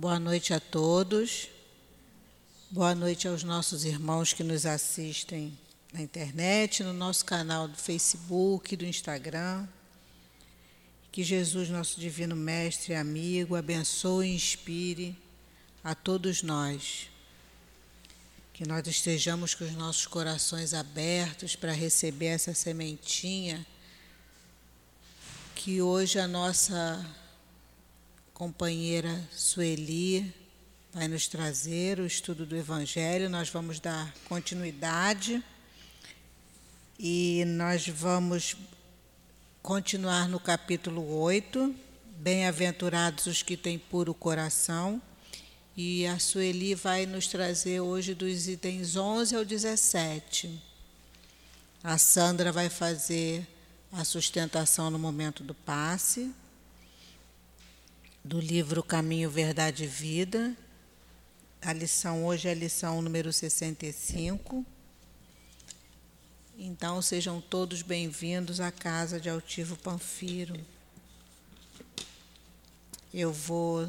Boa noite a todos. Boa noite aos nossos irmãos que nos assistem na internet, no nosso canal do Facebook, do Instagram. Que Jesus, nosso divino mestre e amigo, abençoe e inspire a todos nós. Que nós estejamos com os nossos corações abertos para receber essa sementinha que hoje a nossa companheira Sueli vai nos trazer o estudo do Evangelho. Nós vamos dar continuidade e nós vamos continuar no capítulo 8. Bem-aventurados os que têm puro coração. E a Sueli vai nos trazer hoje dos itens 11 ao 17. A Sandra vai fazer a sustentação no momento do passe do livro Caminho, Verdade e Vida. A lição hoje é a lição número 65. Então, sejam todos bem-vindos à casa de Altivo Panfiro. Eu vou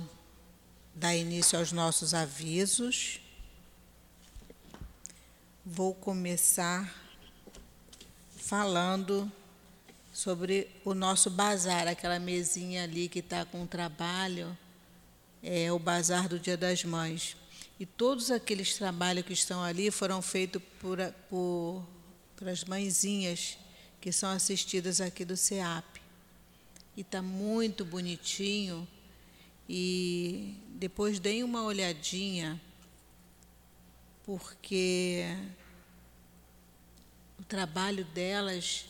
dar início aos nossos avisos. Vou começar falando sobre o nosso bazar, aquela mesinha ali que está com trabalho, é o bazar do Dia das Mães. E todos aqueles trabalhos que estão ali foram feitos por, por, por as mãezinhas que são assistidas aqui do CEAP. E está muito bonitinho. E depois deem uma olhadinha, porque o trabalho delas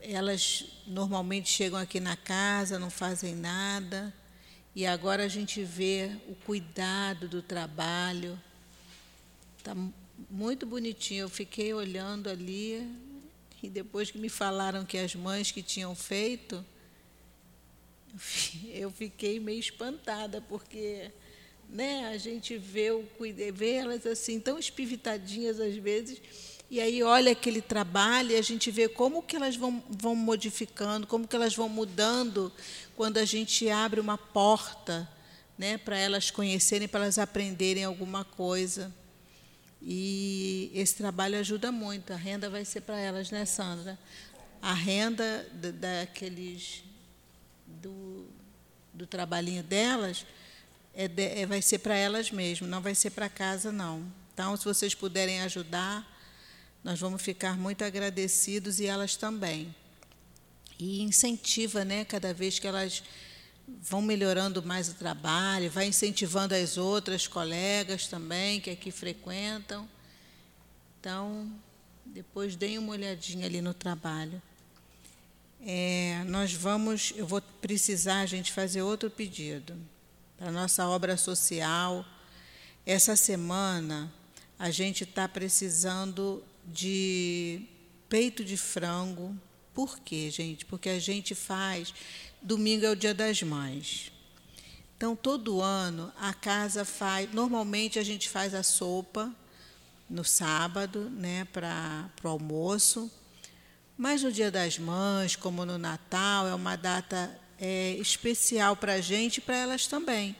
elas normalmente chegam aqui na casa, não fazem nada, e agora a gente vê o cuidado do trabalho. Está muito bonitinho. Eu fiquei olhando ali, e depois que me falaram que as mães que tinham feito, eu fiquei meio espantada, porque né, a gente vê, o, vê elas assim, tão espivitadinhas às vezes e aí olha aquele trabalho e a gente vê como que elas vão, vão modificando, como que elas vão mudando quando a gente abre uma porta né, para elas conhecerem, para elas aprenderem alguma coisa. E esse trabalho ajuda muito. A renda vai ser para elas, né, Sandra? A renda daqueles do, do trabalhinho delas é, de, é vai ser para elas mesmo, não vai ser para casa, não. Então, se vocês puderem ajudar, nós vamos ficar muito agradecidos e elas também. E incentiva, né, cada vez que elas vão melhorando mais o trabalho, vai incentivando as outras colegas também que aqui frequentam. Então, depois deem uma olhadinha ali no trabalho. É, nós vamos, eu vou precisar, gente, fazer outro pedido para a nossa obra social. Essa semana, a gente está precisando de peito de frango. Por quê, gente? Porque a gente faz. Domingo é o dia das mães. Então, todo ano, a casa faz. Normalmente, a gente faz a sopa no sábado, né, para o almoço. Mas no Dia das Mães, como no Natal, é uma data é, especial para a gente e para elas também.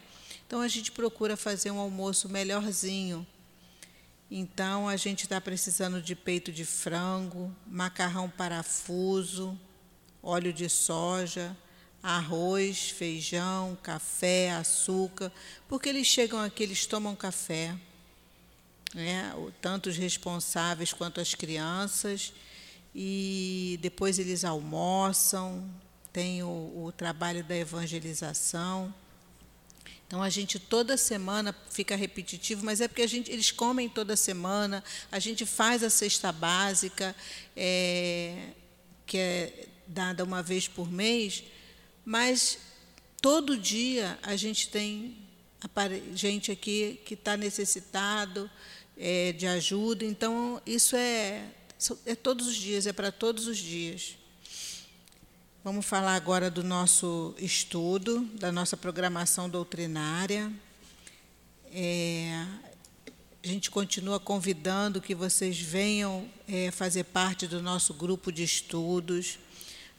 Então a gente procura fazer um almoço melhorzinho, então, a gente está precisando de peito de frango, macarrão parafuso, óleo de soja, arroz, feijão, café, açúcar, porque eles chegam aqui, eles tomam café, né? tanto os responsáveis quanto as crianças, e depois eles almoçam, tem o, o trabalho da evangelização. Então a gente toda semana fica repetitivo, mas é porque a gente, eles comem toda semana, a gente faz a cesta básica, é, que é dada uma vez por mês, mas todo dia a gente tem gente aqui que está necessitado é, de ajuda, então isso é, é todos os dias, é para todos os dias. Vamos falar agora do nosso estudo, da nossa programação doutrinária. É, a gente continua convidando que vocês venham é, fazer parte do nosso grupo de estudos.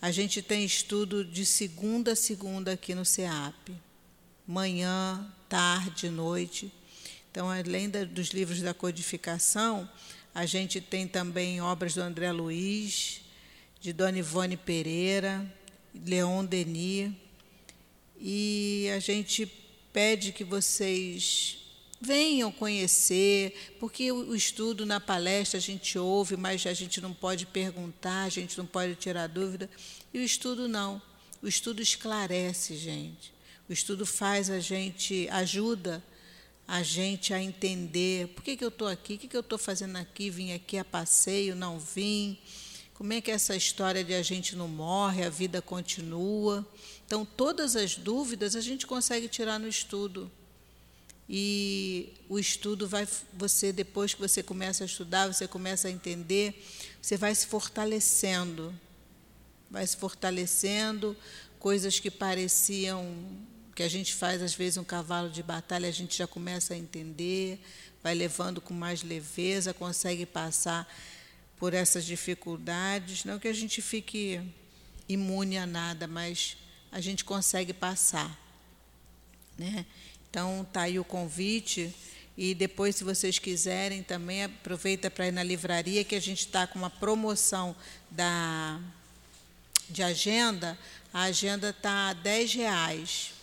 A gente tem estudo de segunda a segunda aqui no CEAP. Manhã, tarde, noite. Então, além da, dos livros da codificação, a gente tem também obras do André Luiz, de Dona Ivone Pereira, Leon Denis, e a gente pede que vocês venham conhecer, porque o estudo na palestra a gente ouve, mas a gente não pode perguntar, a gente não pode tirar dúvida, e o estudo não. O estudo esclarece, gente. O estudo faz a gente, ajuda a gente a entender por que, que eu estou aqui, o que, que eu estou fazendo aqui, vim aqui a passeio, não vim, como é que é essa história de a gente não morre, a vida continua. Então, todas as dúvidas a gente consegue tirar no estudo. E o estudo vai, você depois que você começa a estudar, você começa a entender, você vai se fortalecendo, vai se fortalecendo, coisas que pareciam que a gente faz às vezes um cavalo de batalha, a gente já começa a entender, vai levando com mais leveza, consegue passar por essas dificuldades, não que a gente fique imune a nada, mas a gente consegue passar, né? Então tá aí o convite e depois, se vocês quiserem, também aproveita para ir na livraria que a gente está com uma promoção da de agenda. A agenda está a 10 reais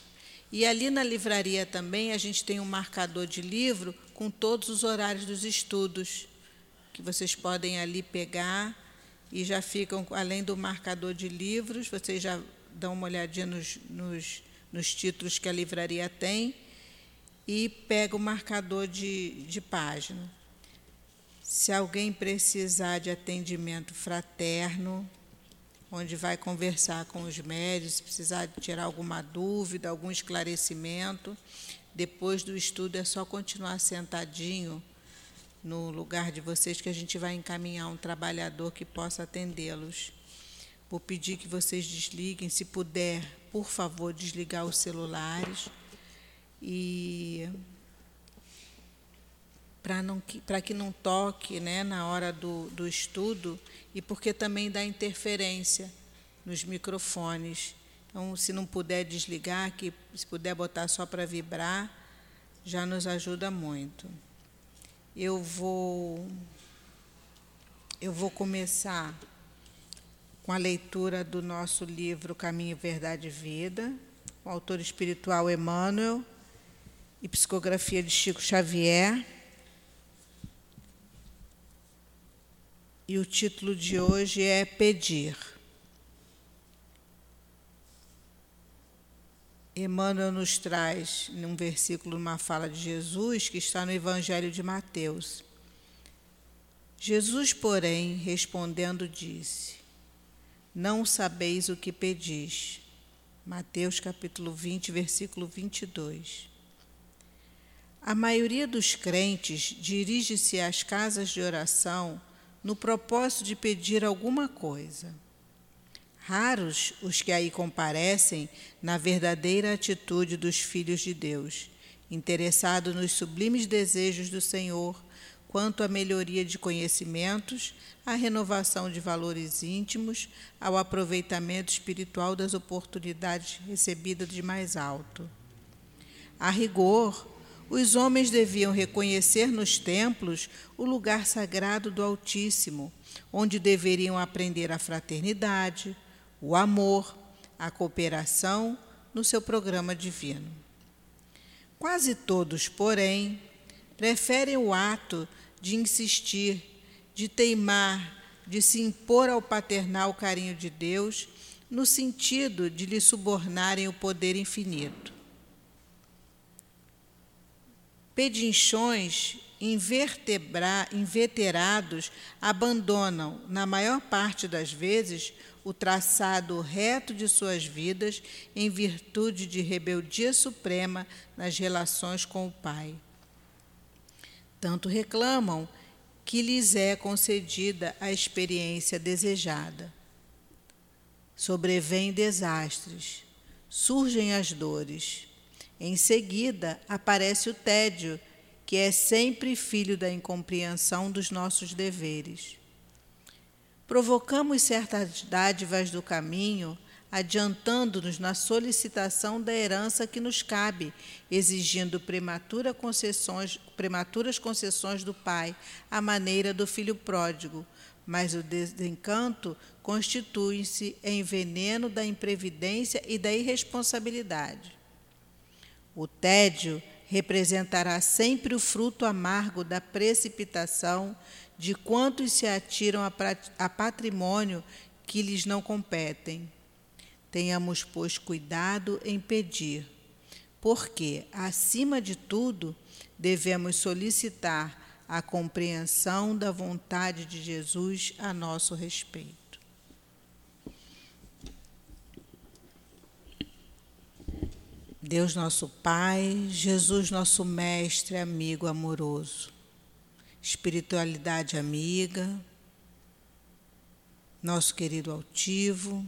e ali na livraria também a gente tem um marcador de livro com todos os horários dos estudos, que vocês podem ali pegar e já ficam, além do marcador de livros, vocês já dão uma olhadinha nos, nos, nos títulos que a livraria tem e pega o marcador de, de página. Se alguém precisar de atendimento fraterno, onde vai conversar com os médicos, se precisar tirar alguma dúvida, algum esclarecimento. Depois do estudo é só continuar sentadinho no lugar de vocês que a gente vai encaminhar um trabalhador que possa atendê-los. Vou pedir que vocês desliguem, se puder, por favor, desligar os celulares e para que não toque né, na hora do, do estudo e porque também dá interferência nos microfones. Então, se não puder desligar, que se puder botar só para vibrar, já nos ajuda muito. Eu vou eu vou começar com a leitura do nosso livro Caminho, Verdade e Vida, o autor espiritual Emmanuel e psicografia de Chico Xavier. E o título de hoje é Pedir. Emmanuel nos traz, num versículo, uma fala de Jesus que está no Evangelho de Mateus. Jesus, porém, respondendo, disse: Não sabeis o que pedis. Mateus capítulo 20, versículo 22. A maioria dos crentes dirige-se às casas de oração no propósito de pedir alguma coisa. Raros os que aí comparecem na verdadeira atitude dos filhos de Deus, interessados nos sublimes desejos do Senhor quanto à melhoria de conhecimentos, à renovação de valores íntimos, ao aproveitamento espiritual das oportunidades recebidas de mais alto. A rigor, os homens deviam reconhecer nos templos o lugar sagrado do Altíssimo, onde deveriam aprender a fraternidade, o amor, a cooperação no seu programa divino. Quase todos, porém, preferem o ato de insistir, de teimar, de se impor ao paternal carinho de Deus, no sentido de lhe subornarem o poder infinito. pedinchões inveterados abandonam, na maior parte das vezes, o traçado reto de suas vidas em virtude de rebeldia suprema nas relações com o Pai. Tanto reclamam que lhes é concedida a experiência desejada. Sobrevêm desastres, surgem as dores em seguida, aparece o tédio, que é sempre filho da incompreensão dos nossos deveres. Provocamos certas dádivas do caminho, adiantando-nos na solicitação da herança que nos cabe, exigindo prematura concessões, prematuras concessões do Pai, à maneira do filho pródigo. Mas o desencanto constitui-se em veneno da imprevidência e da irresponsabilidade. O tédio representará sempre o fruto amargo da precipitação de quantos se atiram a patrimônio que lhes não competem. Tenhamos, pois, cuidado em pedir, porque, acima de tudo, devemos solicitar a compreensão da vontade de Jesus a nosso respeito. Deus nosso Pai, Jesus nosso Mestre, amigo amoroso, espiritualidade amiga, nosso querido altivo,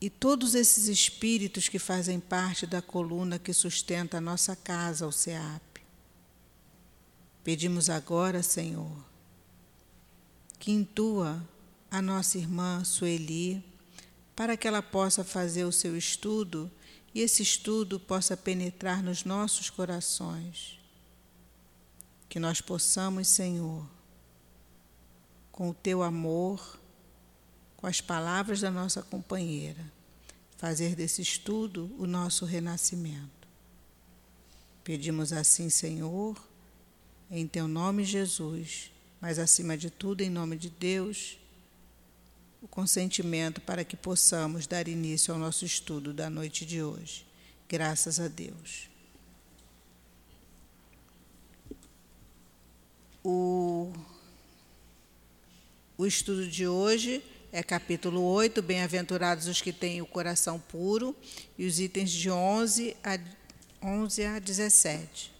e todos esses espíritos que fazem parte da coluna que sustenta a nossa casa, o SEAP. Pedimos agora, Senhor, que intua a nossa irmã Sueli, para que ela possa fazer o seu estudo e esse estudo possa penetrar nos nossos corações. Que nós possamos, Senhor, com o teu amor, com as palavras da nossa companheira, fazer desse estudo o nosso renascimento. Pedimos assim, Senhor, em teu nome, Jesus, mas acima de tudo, em nome de Deus o consentimento para que possamos dar início ao nosso estudo da noite de hoje. Graças a Deus. O, o estudo de hoje é capítulo 8, Bem-aventurados os que têm o coração puro, e os itens de 11 a, 11 a 17.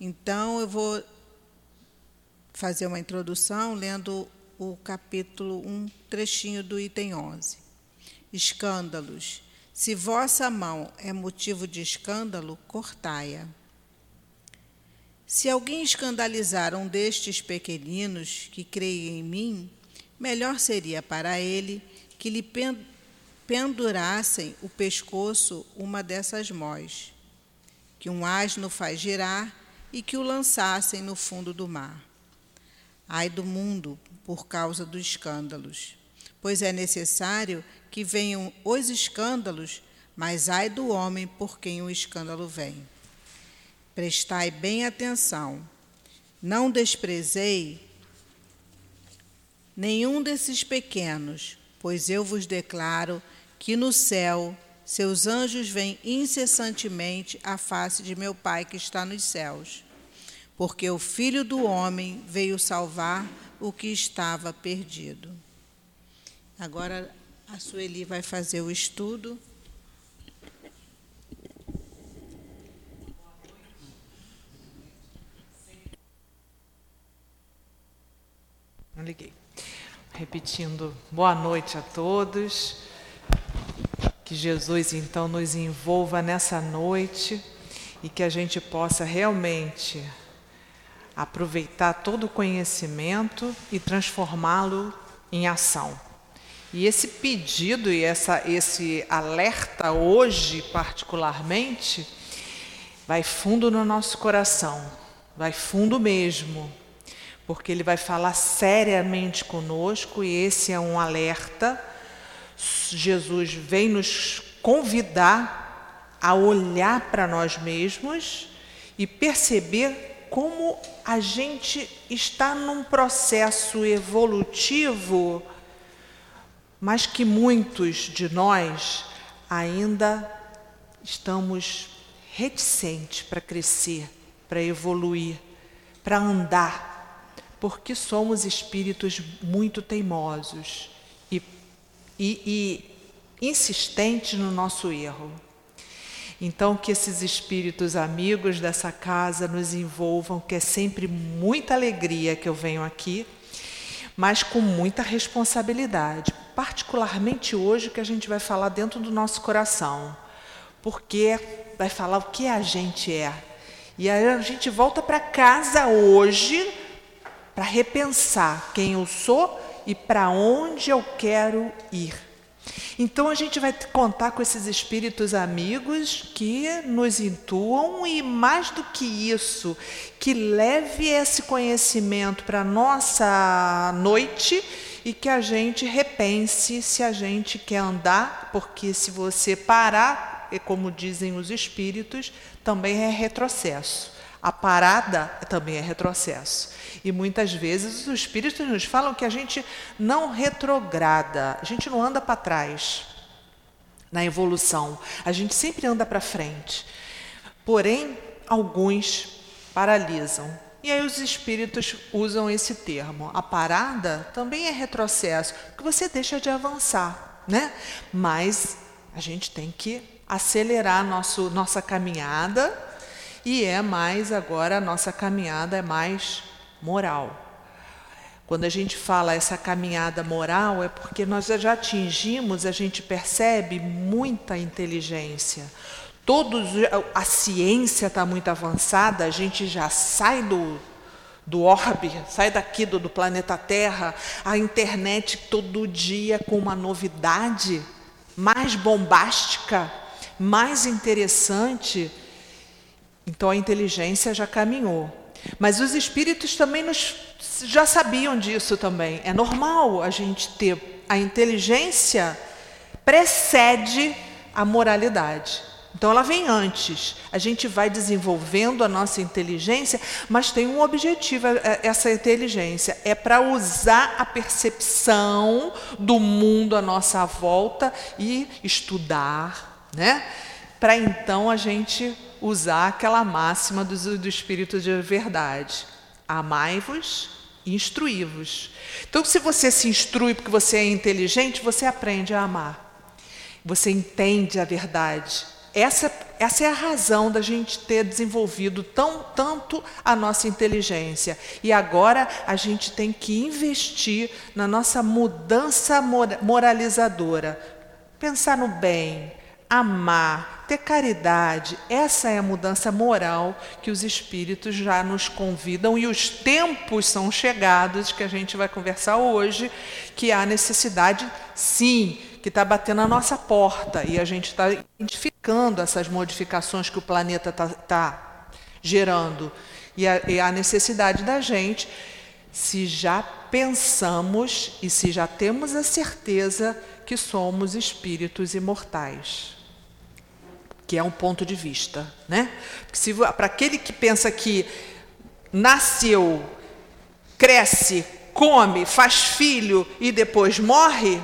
Então, eu vou fazer uma introdução lendo o capítulo, um trechinho do item 11. Escândalos. Se vossa mão é motivo de escândalo, cortai-a. Se alguém escandalizar um destes pequeninos que creem em mim, melhor seria para ele que lhe pendurassem o pescoço uma dessas mós, que um asno faz girar e que o lançassem no fundo do mar. Ai do mundo por causa dos escândalos, pois é necessário que venham os escândalos, mas ai do homem por quem o escândalo vem. Prestai bem atenção, não desprezei nenhum desses pequenos, pois eu vos declaro que no céu seus anjos vêm incessantemente à face de meu Pai que está nos céus porque o Filho do Homem veio salvar o que estava perdido. Agora a Sueli vai fazer o estudo. Não liguei. Repetindo, boa noite a todos. Que Jesus então nos envolva nessa noite e que a gente possa realmente aproveitar todo o conhecimento e transformá-lo em ação. E esse pedido e essa, esse alerta hoje, particularmente, vai fundo no nosso coração, vai fundo mesmo, porque ele vai falar seriamente conosco e esse é um alerta. Jesus vem nos convidar a olhar para nós mesmos e perceber como a gente está num processo evolutivo, mas que muitos de nós ainda estamos reticentes para crescer, para evoluir, para andar, porque somos espíritos muito teimosos e, e, e insistentes no nosso erro. Então, que esses espíritos amigos dessa casa nos envolvam, que é sempre muita alegria que eu venho aqui, mas com muita responsabilidade, particularmente hoje que a gente vai falar dentro do nosso coração, porque vai falar o que a gente é. E aí a gente volta para casa hoje para repensar quem eu sou e para onde eu quero ir. Então a gente vai contar com esses espíritos amigos que nos intuam e mais do que isso, que leve esse conhecimento para nossa noite e que a gente repense se a gente quer andar, porque se você parar, como dizem os espíritos, também é retrocesso. A parada também é retrocesso. E muitas vezes os espíritos nos falam que a gente não retrograda, a gente não anda para trás na evolução, a gente sempre anda para frente. Porém, alguns paralisam. E aí os espíritos usam esse termo. A parada também é retrocesso, porque você deixa de avançar, né? Mas a gente tem que acelerar nosso, nossa caminhada e é mais agora a nossa caminhada é mais moral. Quando a gente fala essa caminhada moral, é porque nós já atingimos, a gente percebe muita inteligência. Todos, a ciência está muito avançada, a gente já sai do, do orbe, sai daqui do, do planeta Terra, a internet todo dia com uma novidade mais bombástica, mais interessante. Então a inteligência já caminhou. Mas os espíritos também nos, já sabiam disso também. É normal a gente ter a inteligência precede a moralidade. Então ela vem antes. A gente vai desenvolvendo a nossa inteligência, mas tem um objetivo é, é, essa inteligência é para usar a percepção do mundo à nossa volta e estudar, né? Para então a gente usar aquela máxima do, do Espírito de verdade: amai-vos instruí-vos. Então, se você se instrui porque você é inteligente, você aprende a amar. Você entende a verdade. Essa, essa é a razão da gente ter desenvolvido tão tanto a nossa inteligência. E agora a gente tem que investir na nossa mudança moralizadora. Pensar no bem, amar, ter caridade, essa é a mudança moral que os espíritos já nos convidam e os tempos são chegados que a gente vai conversar hoje, que há necessidade, sim, que está batendo na nossa porta e a gente está identificando essas modificações que o planeta está tá gerando. E a, e a necessidade da gente, se já pensamos e se já temos a certeza que somos espíritos imortais que é um ponto de vista, né? Para aquele que pensa que nasceu, cresce, come, faz filho e depois morre,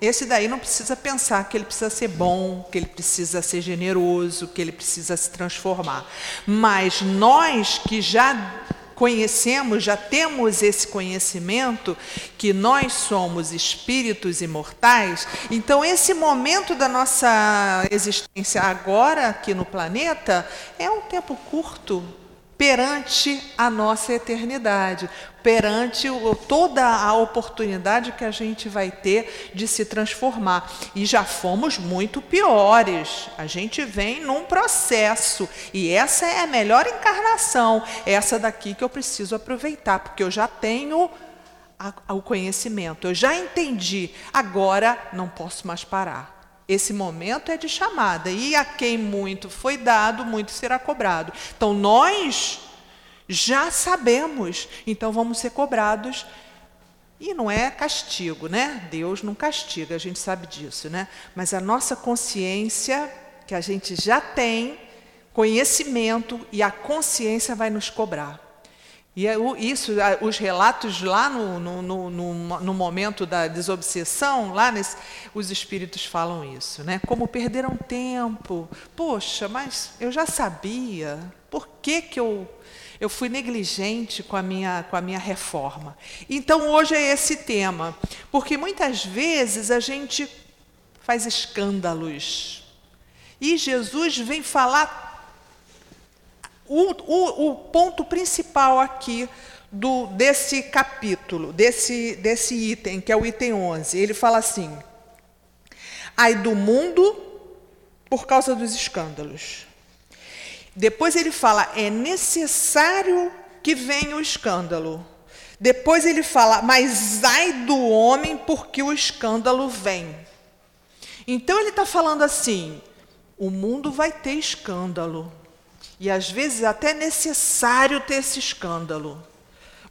esse daí não precisa pensar que ele precisa ser bom, que ele precisa ser generoso, que ele precisa se transformar. Mas nós que já conhecemos, já temos esse conhecimento que nós somos espíritos imortais, então esse momento da nossa existência agora aqui no planeta é um tempo curto perante a nossa eternidade, perante o, toda a oportunidade que a gente vai ter de se transformar. E já fomos muito piores. A gente vem num processo e essa é a melhor encarnação, essa daqui que eu preciso aproveitar, porque eu já tenho a, o conhecimento, eu já entendi. Agora não posso mais parar. Esse momento é de chamada, e a quem muito foi dado, muito será cobrado. Então, nós já sabemos, então vamos ser cobrados. E não é castigo, né? Deus não castiga, a gente sabe disso, né? Mas a nossa consciência, que a gente já tem, conhecimento e a consciência vai nos cobrar. E é isso, os relatos lá no, no, no, no, momento da desobsessão, lá nesse, os espíritos falam isso, né? Como perderam tempo. Poxa, mas eu já sabia. Por que, que eu, eu fui negligente com a, minha, com a minha reforma? Então hoje é esse tema, porque muitas vezes a gente faz escândalos. E Jesus vem falar o, o, o ponto principal aqui do, desse capítulo, desse, desse item, que é o item 11, ele fala assim: ai do mundo por causa dos escândalos. Depois ele fala: é necessário que venha o escândalo. Depois ele fala: mas ai do homem porque o escândalo vem. Então ele está falando assim: o mundo vai ter escândalo. E às vezes até é necessário ter esse escândalo.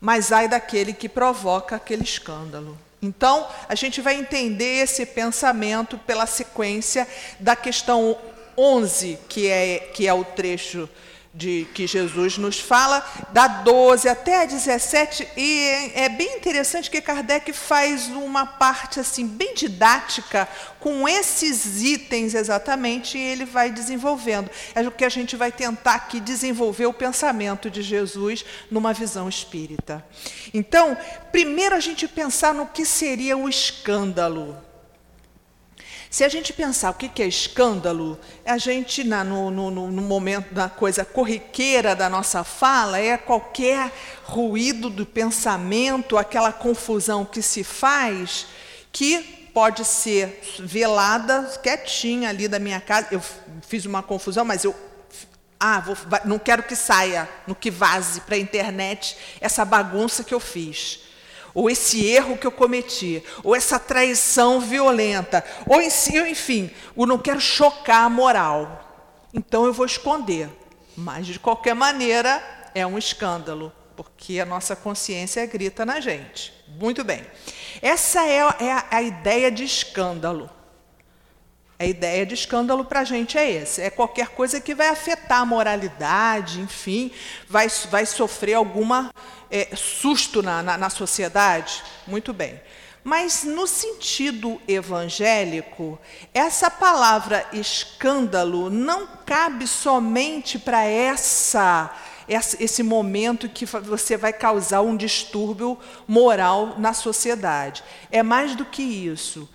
Mas ai daquele que provoca aquele escândalo. Então, a gente vai entender esse pensamento pela sequência da questão 11, que é, que é o trecho de que Jesus nos fala, da 12 até a 17, e é bem interessante que Kardec faz uma parte assim bem didática com esses itens exatamente, e ele vai desenvolvendo. É o que a gente vai tentar aqui desenvolver o pensamento de Jesus numa visão espírita. Então, primeiro a gente pensar no que seria o escândalo. Se a gente pensar o que é escândalo, a gente, na, no, no, no, momento da coisa corriqueira da nossa fala, é qualquer ruído do pensamento, aquela confusão que se faz, que pode ser velada, quietinha ali da minha casa. Eu fiz uma confusão, mas eu. Ah, vou, não quero que saia, no que vaze para a internet essa bagunça que eu fiz ou esse erro que eu cometi, ou essa traição violenta, ou enfim, eu não quero chocar a moral. Então eu vou esconder. Mas de qualquer maneira é um escândalo, porque a nossa consciência grita na gente. Muito bem. Essa é, é a, a ideia de escândalo. A ideia de escândalo para a gente é esse: é qualquer coisa que vai afetar a moralidade, enfim, vai, vai sofrer alguma é, susto na, na, na sociedade? Muito bem. Mas no sentido evangélico, essa palavra escândalo não cabe somente para essa esse momento que você vai causar um distúrbio moral na sociedade. É mais do que isso.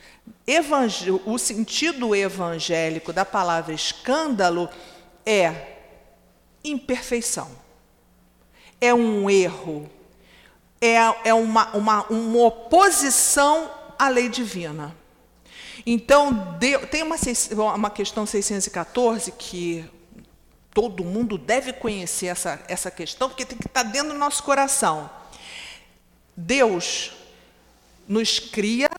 O sentido evangélico da palavra escândalo é imperfeição é um erro, é, é uma, uma, uma oposição à lei divina. Então, tem uma, uma questão 614 que todo mundo deve conhecer essa, essa questão, porque tem que estar dentro do nosso coração. Deus nos cria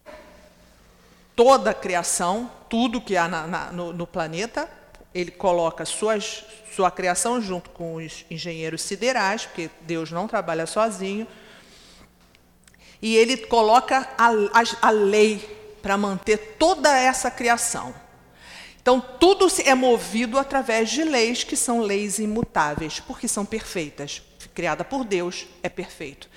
toda a criação, tudo que há na, na, no, no planeta, ele coloca suas, sua criação junto com os engenheiros siderais, porque Deus não trabalha sozinho, e ele coloca a, a, a lei para manter toda essa criação. Então, tudo é movido através de leis que são leis imutáveis, porque são perfeitas criada por Deus, é perfeito.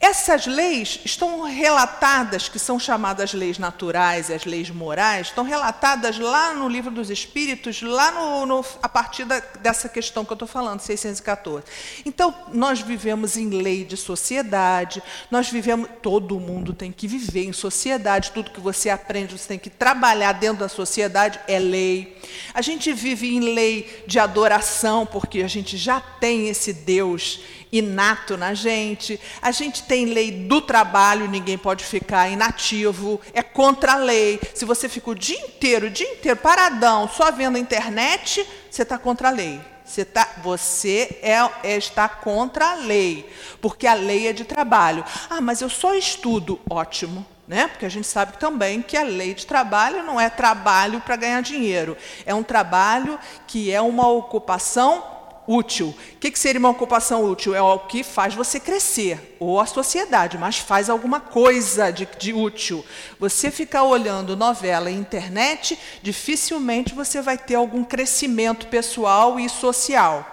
Essas leis estão relatadas, que são chamadas leis naturais e as leis morais, estão relatadas lá no livro dos Espíritos, lá no, no a partir da, dessa questão que eu estou falando, 614. Então, nós vivemos em lei de sociedade, nós vivemos, todo mundo tem que viver em sociedade, tudo que você aprende, você tem que trabalhar dentro da sociedade, é lei. A gente vive em lei de adoração, porque a gente já tem esse Deus inato na gente. A gente tem lei do trabalho, ninguém pode ficar inativo, é contra a lei. Se você fica o dia inteiro, o dia inteiro paradão, só vendo a internet, você está contra a lei. Você, tá, você é, é, está contra a lei, porque a lei é de trabalho. Ah, mas eu só estudo. Ótimo. Né? Porque a gente sabe também que a lei de trabalho não é trabalho para ganhar dinheiro, é um trabalho que é uma ocupação útil. O que, seria uma ocupação útil? É o que faz você crescer, ou a sociedade, mas faz alguma coisa de, de útil. Você ficar olhando novela e internet, dificilmente você vai ter algum crescimento pessoal e social.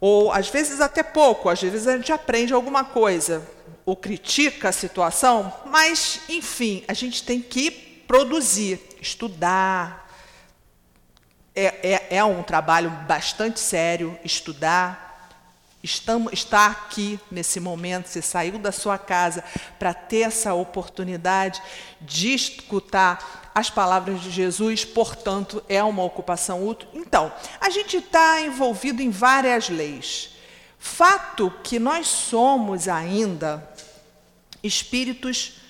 Ou às vezes até pouco, às vezes a gente aprende alguma coisa, ou critica a situação, mas, enfim, a gente tem que produzir, estudar, é, é, é um trabalho bastante sério estudar. Estamos, está aqui nesse momento, você saiu da sua casa para ter essa oportunidade de escutar as palavras de Jesus, portanto, é uma ocupação útil. Então, a gente está envolvido em várias leis. Fato que nós somos ainda espíritos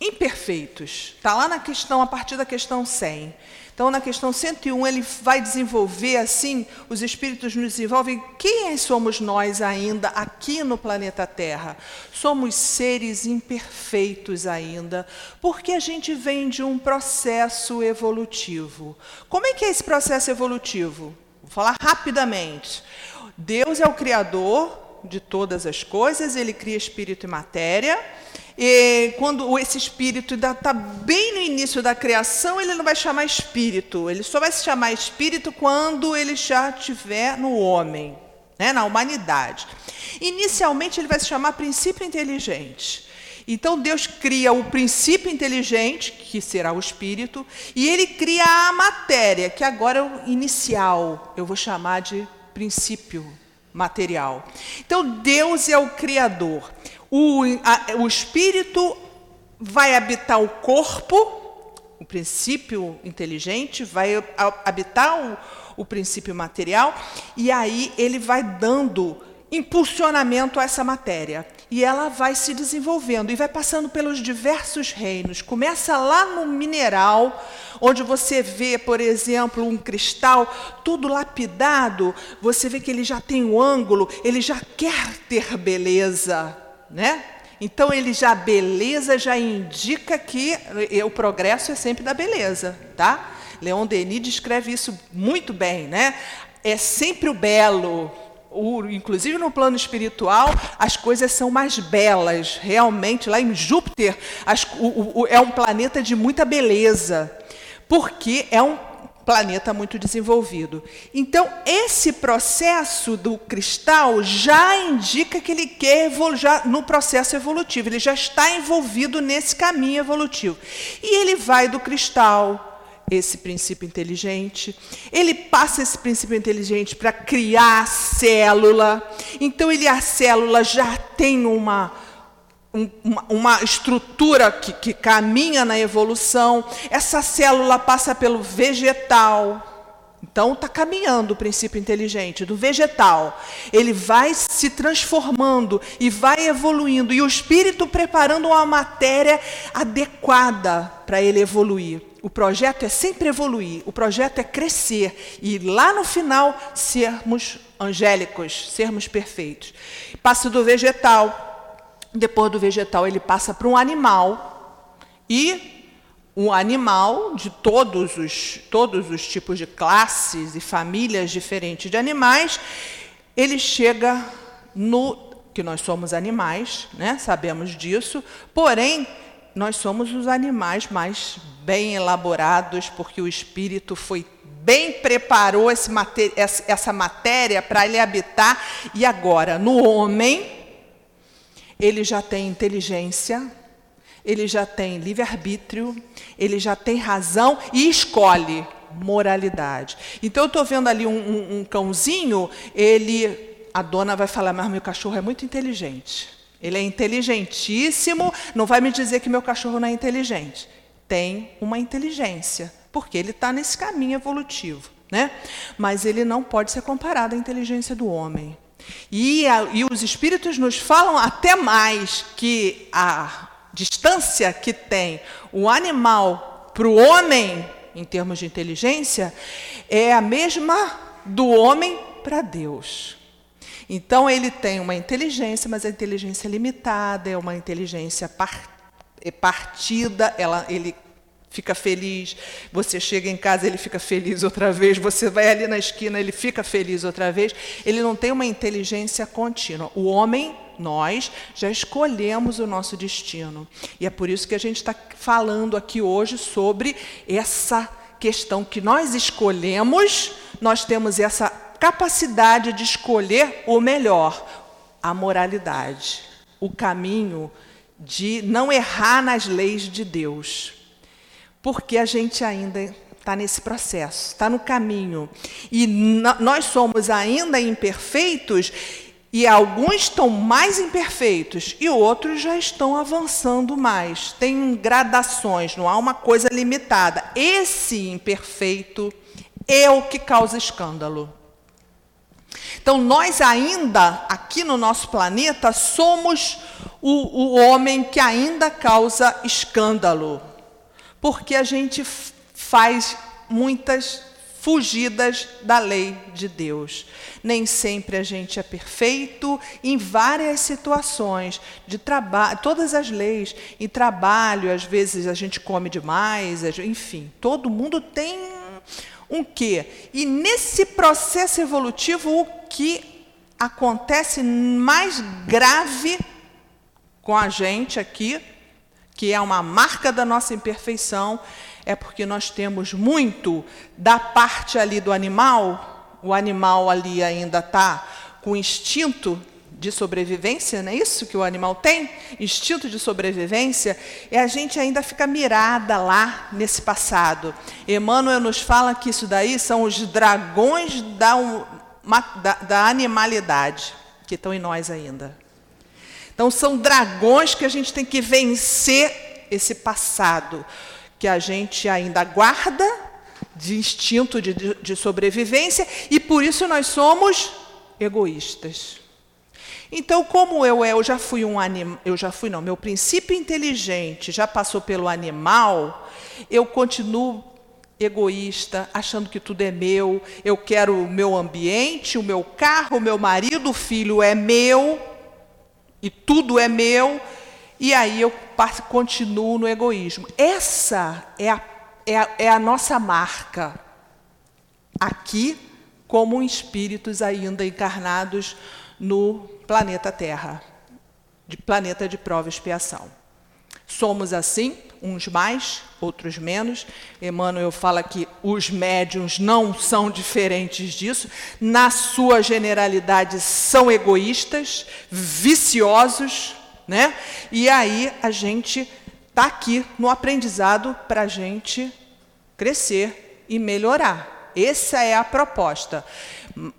imperfeitos. Está lá na questão, a partir da questão 100. Então, na questão 101, ele vai desenvolver assim, os espíritos nos desenvolvem quem somos nós ainda aqui no planeta Terra. Somos seres imperfeitos ainda, porque a gente vem de um processo evolutivo. Como é que é esse processo evolutivo? Vou falar rapidamente. Deus é o criador de todas as coisas, ele cria espírito e matéria. E quando esse espírito está bem no início da criação, ele não vai chamar espírito, ele só vai se chamar espírito quando ele já estiver no homem, né, na humanidade. Inicialmente, ele vai se chamar princípio inteligente. Então, Deus cria o princípio inteligente, que será o espírito, e ele cria a matéria, que agora é o inicial, eu vou chamar de princípio material. Então, Deus é o Criador. O, a, o Espírito vai habitar o corpo, o princípio inteligente, vai habitar o, o princípio material, e aí ele vai dando impulsionamento a essa matéria. E ela vai se desenvolvendo e vai passando pelos diversos reinos. Começa lá no mineral, onde você vê, por exemplo, um cristal todo lapidado, você vê que ele já tem um ângulo, ele já quer ter beleza, né? Então ele já beleza já indica que o progresso é sempre da beleza, tá? Leon Denis descreve isso muito bem, né? É sempre o belo, o, inclusive no plano espiritual, as coisas são mais belas. Realmente, lá em Júpiter, as, o, o, é um planeta de muita beleza, porque é um planeta muito desenvolvido. Então, esse processo do cristal já indica que ele quer evoluir no processo evolutivo, ele já está envolvido nesse caminho evolutivo. E ele vai do cristal esse princípio inteligente, ele passa esse princípio inteligente para criar a célula. Então, ele, a célula já tem uma, uma, uma estrutura que, que caminha na evolução. Essa célula passa pelo vegetal. Então, está caminhando o princípio inteligente do vegetal. Ele vai se transformando e vai evoluindo. E o espírito preparando uma matéria adequada para ele evoluir. O projeto é sempre evoluir, o projeto é crescer e lá no final sermos angélicos, sermos perfeitos. Passa do vegetal, depois do vegetal ele passa para um animal. E um animal de todos os, todos os tipos de classes e famílias diferentes de animais, ele chega no que nós somos animais, né? sabemos disso, porém nós somos os animais mais bem elaborados, porque o espírito foi bem preparou essa matéria para ele habitar, e agora, no homem, ele já tem inteligência, ele já tem livre-arbítrio, ele já tem razão e escolhe moralidade. Então, eu estou vendo ali um, um, um cãozinho, ele, a dona vai falar, mas meu cachorro é muito inteligente. Ele é inteligentíssimo, não vai me dizer que meu cachorro não é inteligente. Tem uma inteligência, porque ele está nesse caminho evolutivo. Né? Mas ele não pode ser comparado à inteligência do homem. E, a, e os espíritos nos falam até mais que a distância que tem o animal para o homem, em termos de inteligência, é a mesma do homem para Deus. Então ele tem uma inteligência, mas a inteligência é limitada, é uma inteligência é partida, ela, ele fica feliz, você chega em casa, ele fica feliz outra vez, você vai ali na esquina, ele fica feliz outra vez. Ele não tem uma inteligência contínua. O homem, nós, já escolhemos o nosso destino. E é por isso que a gente está falando aqui hoje sobre essa questão que nós escolhemos, nós temos essa capacidade de escolher o melhor, a moralidade, o caminho de não errar nas leis de Deus. Porque a gente ainda está nesse processo, está no caminho. E nós somos ainda imperfeitos, e alguns estão mais imperfeitos, e outros já estão avançando mais. Tem gradações, não há uma coisa limitada. Esse imperfeito é o que causa escândalo. Então, nós ainda, aqui no nosso planeta, somos o, o homem que ainda causa escândalo, porque a gente faz muitas fugidas da lei de Deus. Nem sempre a gente é perfeito em várias situações de trabalho, todas as leis, em trabalho, às vezes a gente come demais, enfim, todo mundo tem um quê? E nesse processo evolutivo, o que acontece mais grave com a gente aqui, que é uma marca da nossa imperfeição, é porque nós temos muito da parte ali do animal, o animal ali ainda está com instinto de sobrevivência, não é isso que o animal tem? Instinto de sobrevivência, e a gente ainda fica mirada lá nesse passado. Emmanuel nos fala que isso daí são os dragões da, da, da animalidade, que estão em nós ainda. Então, são dragões que a gente tem que vencer esse passado que a gente ainda guarda de instinto de, de, sobrevivência e por isso nós somos egoístas. Então, como eu, eu já fui um animal, eu já fui não, meu princípio inteligente já passou pelo animal, eu continuo egoísta, achando que tudo é meu, eu quero o meu ambiente, o meu carro, o meu marido, o filho é meu, e tudo é meu, e aí eu continuo no egoísmo. Essa é a, é a, é a nossa marca aqui, como espíritos ainda encarnados no planeta Terra, de planeta de prova e expiação. Somos assim, uns mais, outros menos. Emmanuel fala que os médiums não são diferentes disso. Na sua generalidade, são egoístas, viciosos, né? E aí a gente está aqui no aprendizado para a gente crescer e melhorar. Essa é a proposta.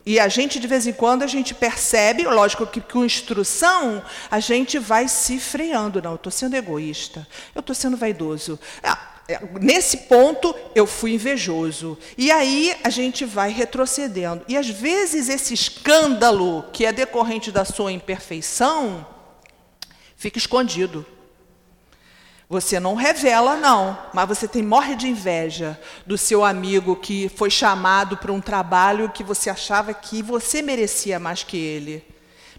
E a gente, de vez em quando, a gente percebe, lógico que com instrução, a gente vai se freando. Não, eu estou sendo egoísta, eu estou sendo vaidoso. Ah, é, nesse ponto, eu fui invejoso. E aí a gente vai retrocedendo. E às vezes esse escândalo, que é decorrente da sua imperfeição, fica escondido. Você não revela, não, mas você tem morre de inveja do seu amigo que foi chamado para um trabalho que você achava que você merecia mais que ele.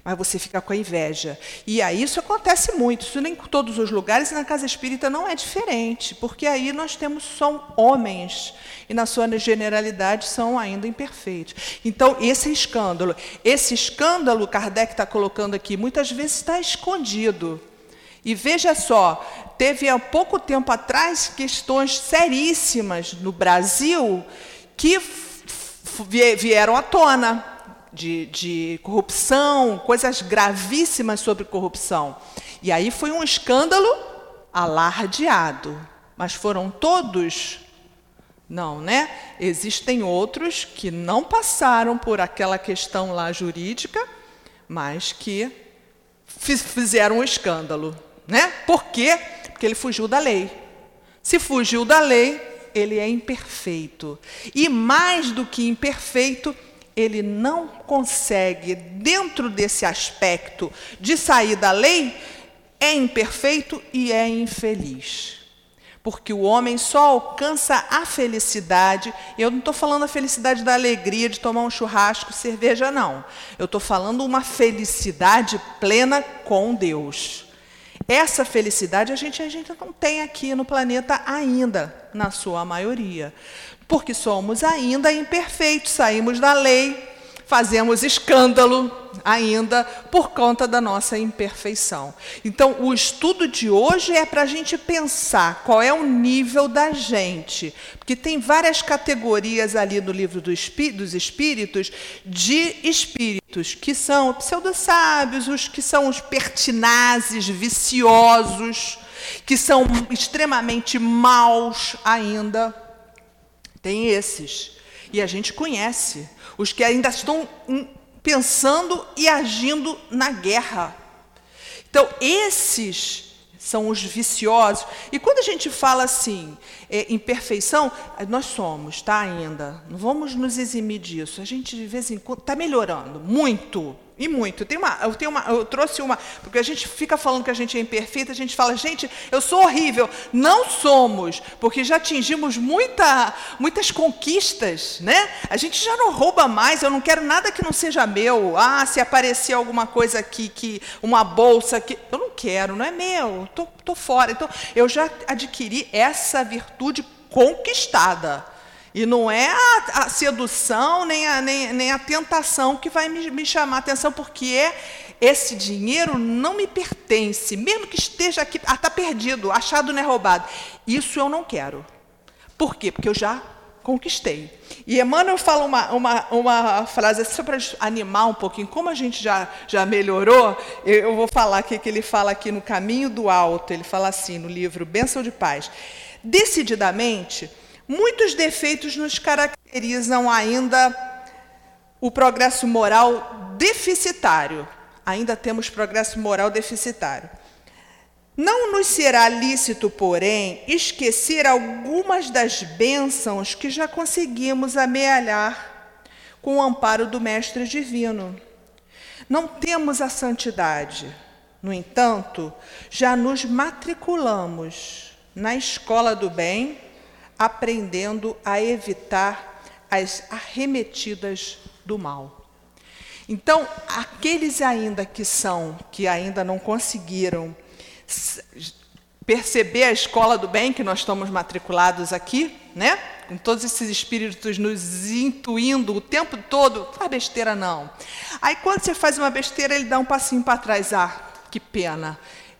Mas você fica com a inveja. E aí isso acontece muito, isso nem em todos os lugares, e na casa espírita não é diferente, porque aí nós temos só homens, e na sua generalidade são ainda imperfeitos. Então, esse escândalo. Esse escândalo, Kardec está colocando aqui, muitas vezes está escondido. E veja só, teve há pouco tempo atrás questões seríssimas no Brasil que vieram à tona de, de corrupção, coisas gravíssimas sobre corrupção. E aí foi um escândalo alardeado. Mas foram todos não, né? Existem outros que não passaram por aquela questão lá jurídica, mas que fizeram um escândalo, né? Por quê? Porque ele fugiu da lei. Se fugiu da lei, ele é imperfeito. E mais do que imperfeito, ele não consegue, dentro desse aspecto de sair da lei, é imperfeito e é infeliz porque o homem só alcança a felicidade. Eu não estou falando a felicidade da alegria de tomar um churrasco, cerveja, não. Eu estou falando uma felicidade plena com Deus. Essa felicidade a gente, a gente não tem aqui no planeta ainda, na sua maioria, porque somos ainda imperfeitos, saímos da lei, fazemos escândalo ainda por conta da nossa imperfeição. Então, o estudo de hoje é para a gente pensar qual é o nível da gente, porque tem várias categorias ali no livro dos Espíritos de espíritos, que são pseudo-sábios, os que são os pertinazes, viciosos, que são extremamente maus ainda. Tem esses. E a gente conhece os que ainda estão pensando e agindo na guerra. Então, esses são os viciosos. E quando a gente fala assim, é, imperfeição, nós somos, tá? Ainda. Não vamos nos eximir disso. A gente, de vez em quando, está melhorando muito. E muito. Eu, uma, eu, tenho uma, eu trouxe uma. Porque a gente fica falando que a gente é imperfeita, a gente fala, gente, eu sou horrível. Não somos, porque já atingimos muita, muitas conquistas, né? A gente já não rouba mais, eu não quero nada que não seja meu. Ah, se aparecer alguma coisa aqui, que uma bolsa aqui. Eu não quero, não é meu, tô, tô fora. Então, eu já adquiri essa virtude conquistada. E não é a, a sedução nem a, nem, nem a tentação que vai me, me chamar a atenção, porque é esse dinheiro não me pertence, mesmo que esteja aqui, ah, está perdido, achado não é roubado. Isso eu não quero. Por quê? Porque eu já conquistei. E Emmanuel fala uma, uma, uma frase, só para animar um pouquinho, como a gente já, já melhorou, eu vou falar aqui que ele fala aqui no Caminho do Alto, ele fala assim no livro Bênção de Paz. Decididamente, Muitos defeitos nos caracterizam ainda o progresso moral deficitário. Ainda temos progresso moral deficitário. Não nos será lícito, porém, esquecer algumas das bênçãos que já conseguimos amealhar com o amparo do Mestre Divino. Não temos a santidade. No entanto, já nos matriculamos na escola do bem aprendendo a evitar as arremetidas do mal. Então, aqueles ainda que são, que ainda não conseguiram perceber a escola do bem que nós estamos matriculados aqui, né? Com todos esses espíritos nos intuindo o tempo todo, faz besteira não. Aí quando você faz uma besteira, ele dá um passinho para trás, ah, que pena,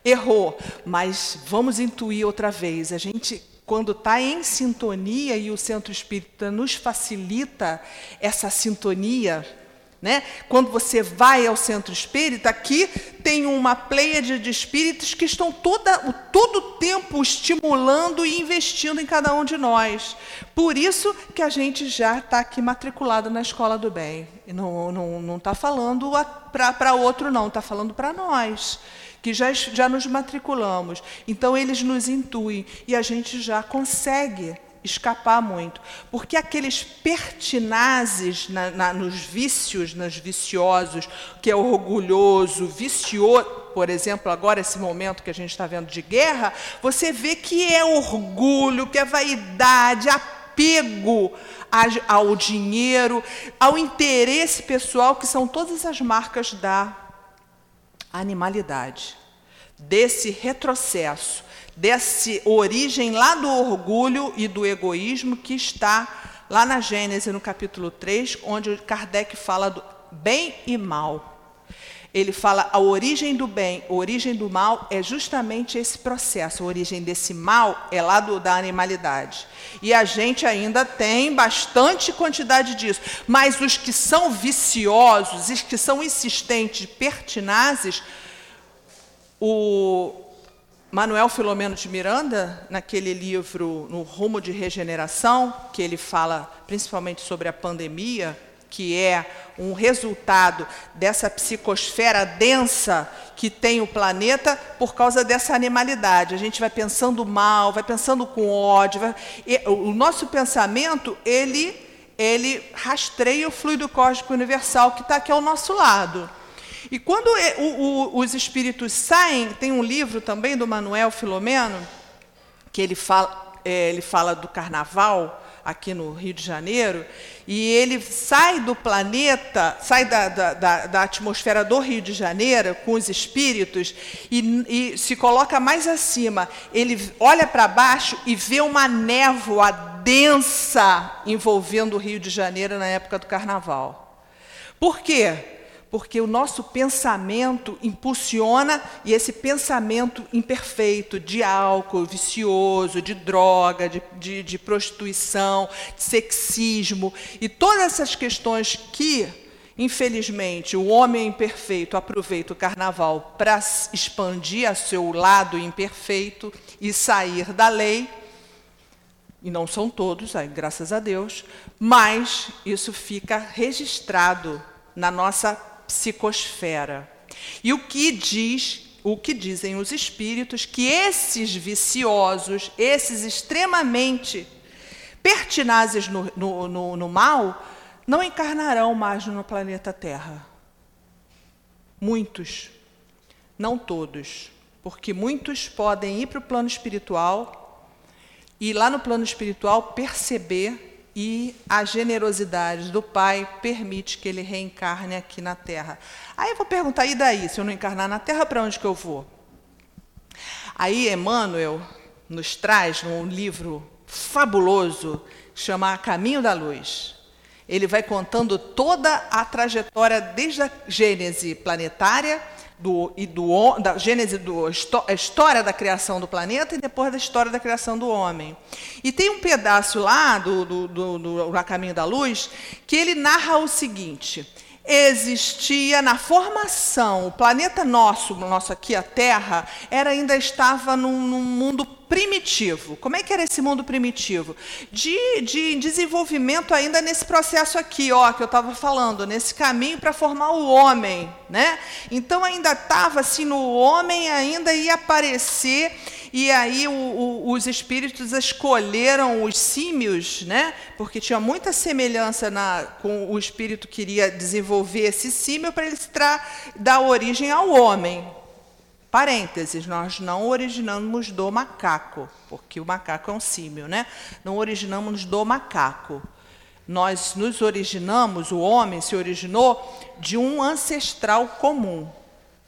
errou, mas vamos intuir outra vez. A gente quando está em sintonia e o centro espírita nos facilita essa sintonia, né? Quando você vai ao centro espírita, aqui tem uma pleiade de espíritos que estão toda, todo o tempo estimulando e investindo em cada um de nós. Por isso que a gente já está aqui matriculado na escola do bem. E não está não, não tá falando para outro, não, está falando para nós que já, já nos matriculamos. Então, eles nos intuem e a gente já consegue escapar muito. Porque aqueles pertinazes na, na, nos vícios, nos viciosos, que é orgulhoso, vicioso, por exemplo, agora esse momento que a gente está vendo de guerra, você vê que é orgulho, que é vaidade, apego ao dinheiro, ao interesse pessoal, que são todas as marcas da animalidade, desse retrocesso, dessa origem lá do orgulho e do egoísmo que está lá na Gênesis, no capítulo 3, onde Kardec fala do bem e mal ele fala a origem do bem, a origem do mal é justamente esse processo. A origem desse mal é lá do, da animalidade. E a gente ainda tem bastante quantidade disso. Mas os que são viciosos, os que são insistentes, pertinazes, o Manuel Filomeno de Miranda, naquele livro No Rumo de Regeneração, que ele fala principalmente sobre a pandemia, que é um resultado dessa psicosfera densa que tem o planeta por causa dessa animalidade. A gente vai pensando mal, vai pensando com ódio. Vai... o nosso pensamento, ele, ele rastreia o fluido cósmico universal que está aqui ao nosso lado. E quando o, o, os espíritos saem, tem um livro também do Manuel Filomeno, que ele fala, é, ele fala do carnaval, aqui no Rio de Janeiro, e ele sai do planeta, sai da, da, da, da atmosfera do Rio de Janeiro com os espíritos e, e se coloca mais acima. Ele olha para baixo e vê uma névoa densa envolvendo o Rio de Janeiro na época do carnaval. Por quê? Porque o nosso pensamento impulsiona e esse pensamento imperfeito de álcool vicioso, de droga, de, de, de prostituição, de sexismo e todas essas questões que, infelizmente, o homem imperfeito aproveita o carnaval para expandir a seu lado imperfeito e sair da lei. E não são todos, graças a Deus, mas isso fica registrado na nossa psicosfera. E o que diz, o que dizem os espíritos, que esses viciosos, esses extremamente pertinazes no, no, no, no mal, não encarnarão mais no planeta Terra. Muitos, não todos, porque muitos podem ir para o plano espiritual e lá no plano espiritual perceber e a generosidade do Pai permite que ele reencarne aqui na Terra. Aí eu vou perguntar, e daí? Se eu não encarnar na Terra, para onde que eu vou? Aí Emmanuel nos traz um livro fabuloso chamado Caminho da Luz. Ele vai contando toda a trajetória desde a gênese planetária do, e do, da gênese do a história da criação do planeta e depois da história da criação do homem. E tem um pedaço lá do, do, do, do Caminho da Luz que ele narra o seguinte: existia na formação, o planeta nosso, nosso aqui, a Terra, era ainda estava num, num mundo primitivo. Como é que era esse mundo primitivo? De, de desenvolvimento ainda nesse processo aqui, ó, que eu estava falando, nesse caminho para formar o homem, né? Então ainda estava assim no homem, ainda ia aparecer e aí o, o, os espíritos escolheram os símios, né? porque tinha muita semelhança na, com o espírito que queria desenvolver esse símio para ele dar origem ao homem. Parênteses, nós não originamos do macaco, porque o macaco é um símio, né? Não originamos do macaco. Nós nos originamos, o homem se originou de um ancestral comum.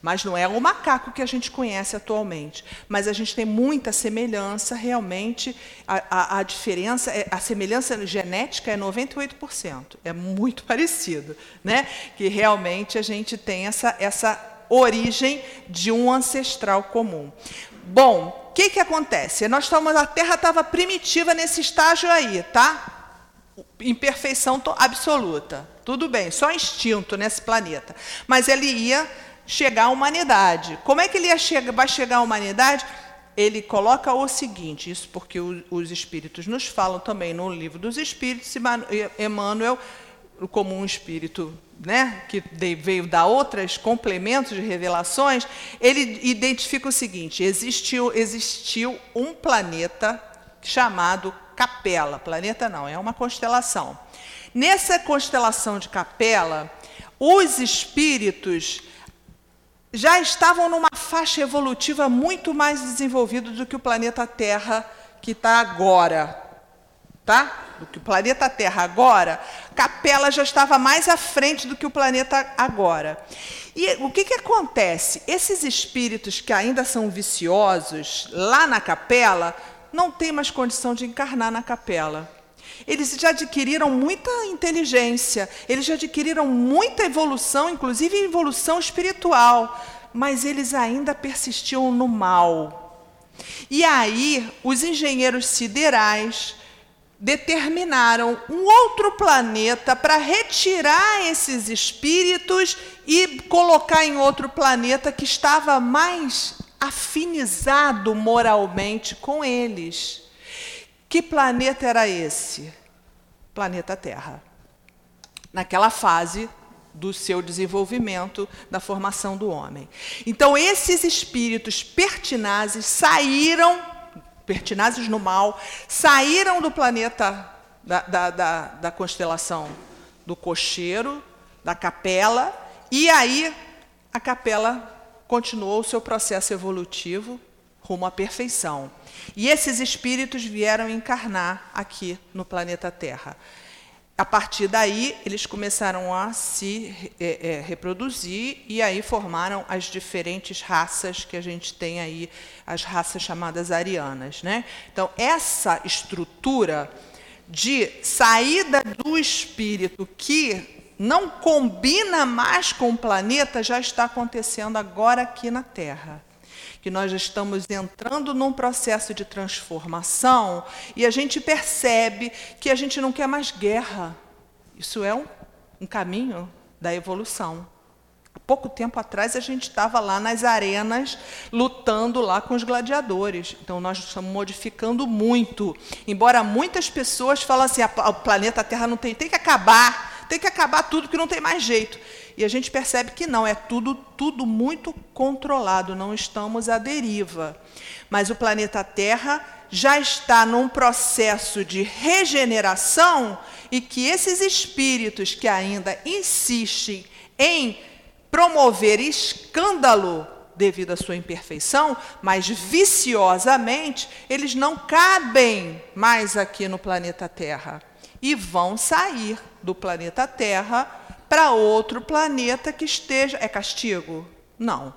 Mas não é o macaco que a gente conhece atualmente. Mas a gente tem muita semelhança, realmente. A, a, a diferença, é, a semelhança genética é 98%. É muito parecido. Né? Que realmente a gente tem essa, essa origem de um ancestral comum. Bom, o que, que acontece? Nós estamos, a Terra estava primitiva nesse estágio aí, tá? Imperfeição absoluta. Tudo bem, só instinto nesse planeta. Mas ele ia chegar à humanidade. Como é que ele ia chegar, vai chegar à humanidade? Ele coloca o seguinte, isso porque os espíritos nos falam também no livro dos espíritos, Emmanuel, como um espírito né, que veio dar outros complementos de revelações, ele identifica o seguinte: existiu, existiu um planeta chamado Capela. Planeta não, é uma constelação. Nessa constelação de Capela, os espíritos já estavam numa faixa evolutiva muito mais desenvolvida do que o planeta Terra que está agora. Tá? Do que o planeta Terra agora, Capela já estava mais à frente do que o planeta agora. E o que, que acontece? Esses espíritos que ainda são viciosos, lá na capela, não têm mais condição de encarnar na capela. Eles já adquiriram muita inteligência, eles já adquiriram muita evolução, inclusive evolução espiritual, mas eles ainda persistiam no mal. E aí, os engenheiros siderais determinaram um outro planeta para retirar esses espíritos e colocar em outro planeta que estava mais afinizado moralmente com eles. Que planeta era esse? Planeta Terra. Naquela fase do seu desenvolvimento, da formação do homem. Então, esses espíritos pertinazes saíram, pertinazes no mal, saíram do planeta, da, da, da, da constelação do cocheiro, da capela, e aí a capela continuou o seu processo evolutivo rumo à perfeição. E esses espíritos vieram encarnar aqui no planeta Terra. A partir daí, eles começaram a se é, é, reproduzir e aí formaram as diferentes raças que a gente tem aí, as raças chamadas arianas. Né? Então, essa estrutura de saída do espírito que não combina mais com o planeta já está acontecendo agora aqui na Terra que nós estamos entrando num processo de transformação e a gente percebe que a gente não quer mais guerra. Isso é um, um caminho da evolução. Há pouco tempo atrás a gente estava lá nas arenas lutando lá com os gladiadores. Então nós estamos modificando muito. Embora muitas pessoas falem assim, o planeta Terra não tem, tem que acabar, tem que acabar tudo que não tem mais jeito. E a gente percebe que não, é tudo, tudo muito controlado, não estamos à deriva. Mas o planeta Terra já está num processo de regeneração e que esses espíritos que ainda insistem em promover escândalo devido à sua imperfeição, mas viciosamente, eles não cabem mais aqui no planeta Terra e vão sair do planeta Terra para outro planeta que esteja. É castigo? Não.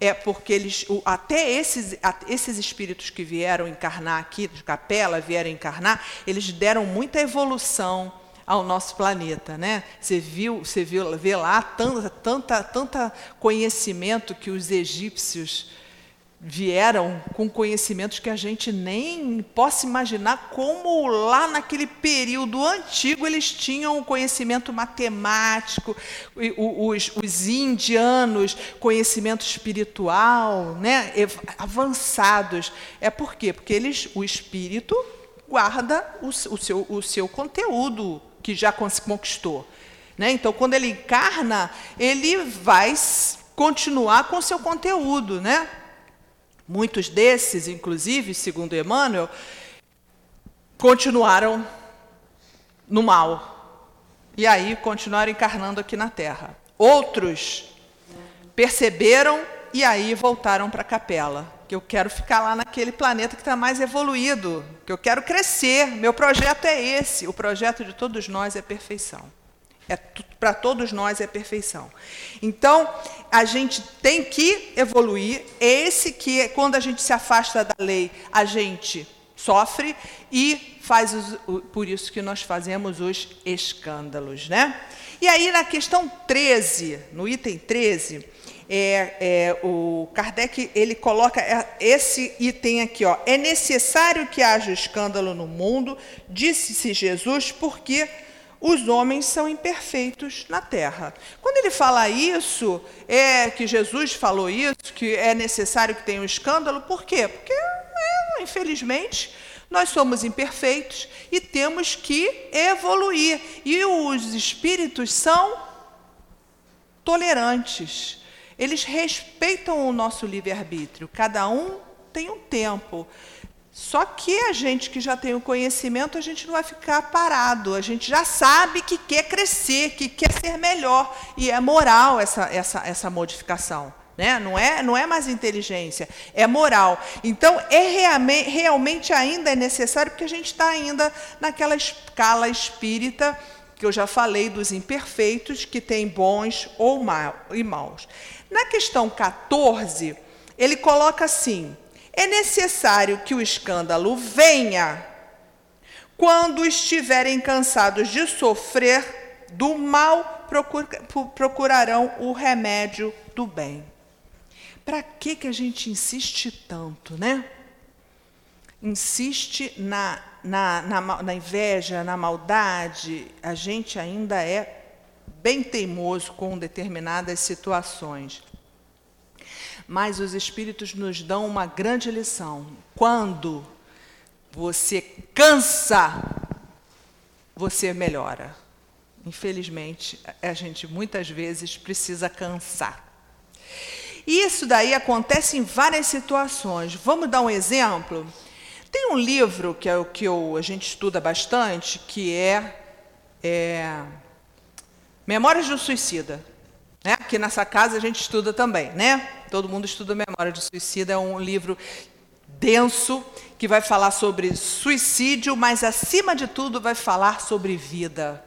É porque eles, até esses, esses espíritos que vieram encarnar aqui, de capela, vieram encarnar, eles deram muita evolução ao nosso planeta, né? Você viu, você viu, vê lá tanta, tanta, tanta conhecimento que os egípcios vieram com conhecimentos que a gente nem possa imaginar como lá naquele período antigo eles tinham conhecimento matemático, os, os indianos conhecimento espiritual, né, avançados. É por quê? Porque eles, o espírito guarda o, o, seu, o seu conteúdo que já conquistou. Né? Então, quando ele encarna, ele vai continuar com o seu conteúdo, né? Muitos desses, inclusive, segundo Emmanuel, continuaram no mal. E aí continuaram encarnando aqui na Terra. Outros perceberam e aí voltaram para a capela. Que eu quero ficar lá naquele planeta que está mais evoluído, que eu quero crescer. Meu projeto é esse. O projeto de todos nós é perfeição. É, Para todos nós é perfeição. Então, a gente tem que evoluir. Esse que, quando a gente se afasta da lei, a gente sofre e faz os, por isso que nós fazemos os escândalos. Né? E aí, na questão 13, no item 13, é, é, o Kardec ele coloca é, esse item aqui, ó. É necessário que haja escândalo no mundo, disse-se Jesus, porque os homens são imperfeitos na terra. Quando ele fala isso, é que Jesus falou isso, que é necessário que tenha um escândalo, por quê? Porque, é, infelizmente, nós somos imperfeitos e temos que evoluir. E os espíritos são tolerantes. Eles respeitam o nosso livre-arbítrio. Cada um tem um tempo. Só que a gente que já tem o conhecimento, a gente não vai ficar parado. A gente já sabe que quer crescer, que quer ser melhor. E é moral essa, essa, essa modificação. Né? Não, é, não é mais inteligência, é moral. Então, é realmente, ainda é necessário, porque a gente está ainda naquela escala espírita que eu já falei dos imperfeitos, que tem bons ou mal, e maus. Na questão 14, ele coloca assim: é necessário que o escândalo venha quando estiverem cansados de sofrer do mal, procurarão o remédio do bem. Para que, que a gente insiste tanto, né? Insiste na, na, na, na inveja, na maldade, a gente ainda é bem teimoso com determinadas situações. Mas os Espíritos nos dão uma grande lição. Quando você cansa, você melhora. Infelizmente, a gente muitas vezes precisa cansar. E isso daí acontece em várias situações. Vamos dar um exemplo? Tem um livro que, é que eu, a gente estuda bastante, que é, é Memórias do Suicida. Né? Aqui nessa casa a gente estuda também, né? Todo mundo estuda Memória do Suicida, é um livro denso que vai falar sobre suicídio, mas acima de tudo vai falar sobre vida.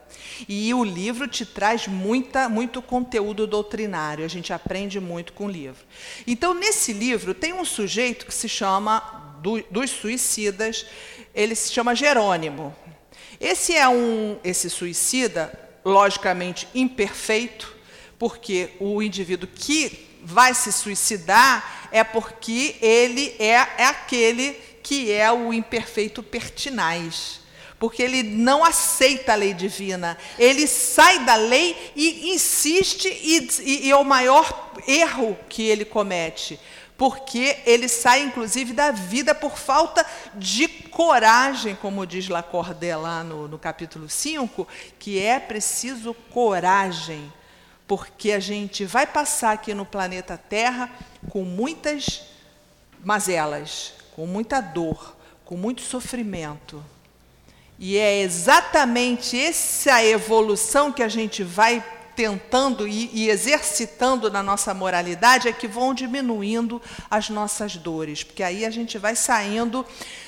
E o livro te traz muita, muito conteúdo doutrinário, a gente aprende muito com o livro. Então, nesse livro, tem um sujeito que se chama, do, dos suicidas, ele se chama Jerônimo. Esse é um, esse suicida, logicamente imperfeito, porque o indivíduo que vai se suicidar é porque ele é, é aquele que é o imperfeito pertinaz. Porque ele não aceita a lei divina, ele sai da lei e insiste, e, e, é o maior erro que ele comete. Porque ele sai, inclusive, da vida por falta de coragem, como diz Lacordaire lá no, no capítulo 5, que é preciso coragem, porque a gente vai passar aqui no planeta Terra com muitas mazelas, com muita dor, com muito sofrimento. E é exatamente essa evolução que a gente vai tentando e, e, exercitando na nossa moralidade é que vão diminuindo as nossas dores, porque aí a gente vai saindo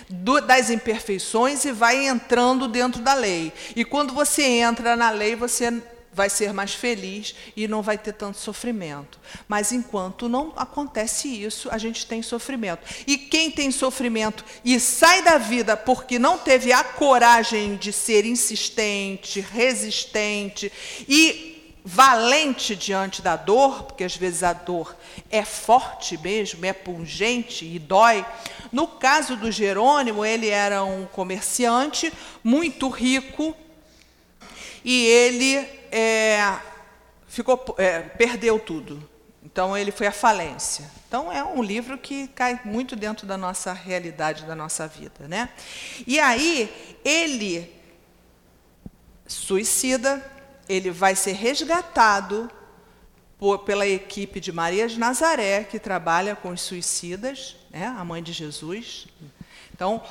do, das imperfeições e vai entrando dentro da lei. E quando você entra na lei, você vai ser mais feliz e não vai ter tanto sofrimento. Mas enquanto não acontece isso, a gente tem sofrimento. E quem tem sofrimento e sai da vida porque não teve a coragem de ser insistente, resistente e valente diante da dor, porque às vezes a dor é forte mesmo, é pungente e dói. No caso do Jerônimo, ele era um comerciante muito rico e ele é, ficou, é, perdeu tudo. Então ele foi à falência. Então é um livro que cai muito dentro da nossa realidade, da nossa vida, né? E aí ele suicida, ele vai ser resgatado por, pela equipe de Maria de Nazaré, que trabalha com os suicidas, né, a mãe de Jesus. Então,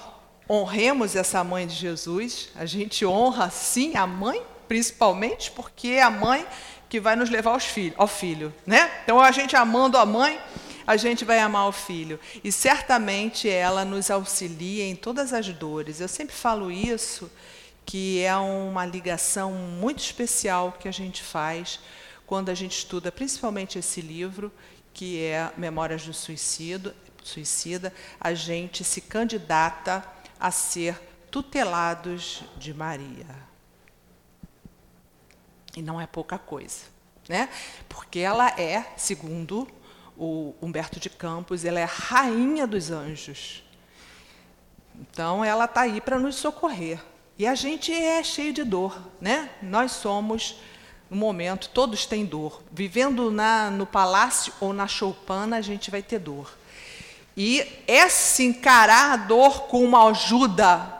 honremos essa mãe de Jesus, a gente honra sim a mãe, principalmente porque é a mãe que vai nos levar aos filho, ao filho. Né? Então, a gente amando a mãe, a gente vai amar o filho. E certamente ela nos auxilia em todas as dores. Eu sempre falo isso que é uma ligação muito especial que a gente faz quando a gente estuda principalmente esse livro, que é Memórias do Suicídio, Suicida, a gente se candidata a ser tutelados de Maria. E não é pouca coisa, né? Porque ela é, segundo o Humberto de Campos, ela é rainha dos anjos. Então ela está aí para nos socorrer. E a gente é cheio de dor, né? Nós somos, no momento, todos têm dor. Vivendo na, no palácio ou na choupana, a gente vai ter dor. E esse encarar a dor com uma ajuda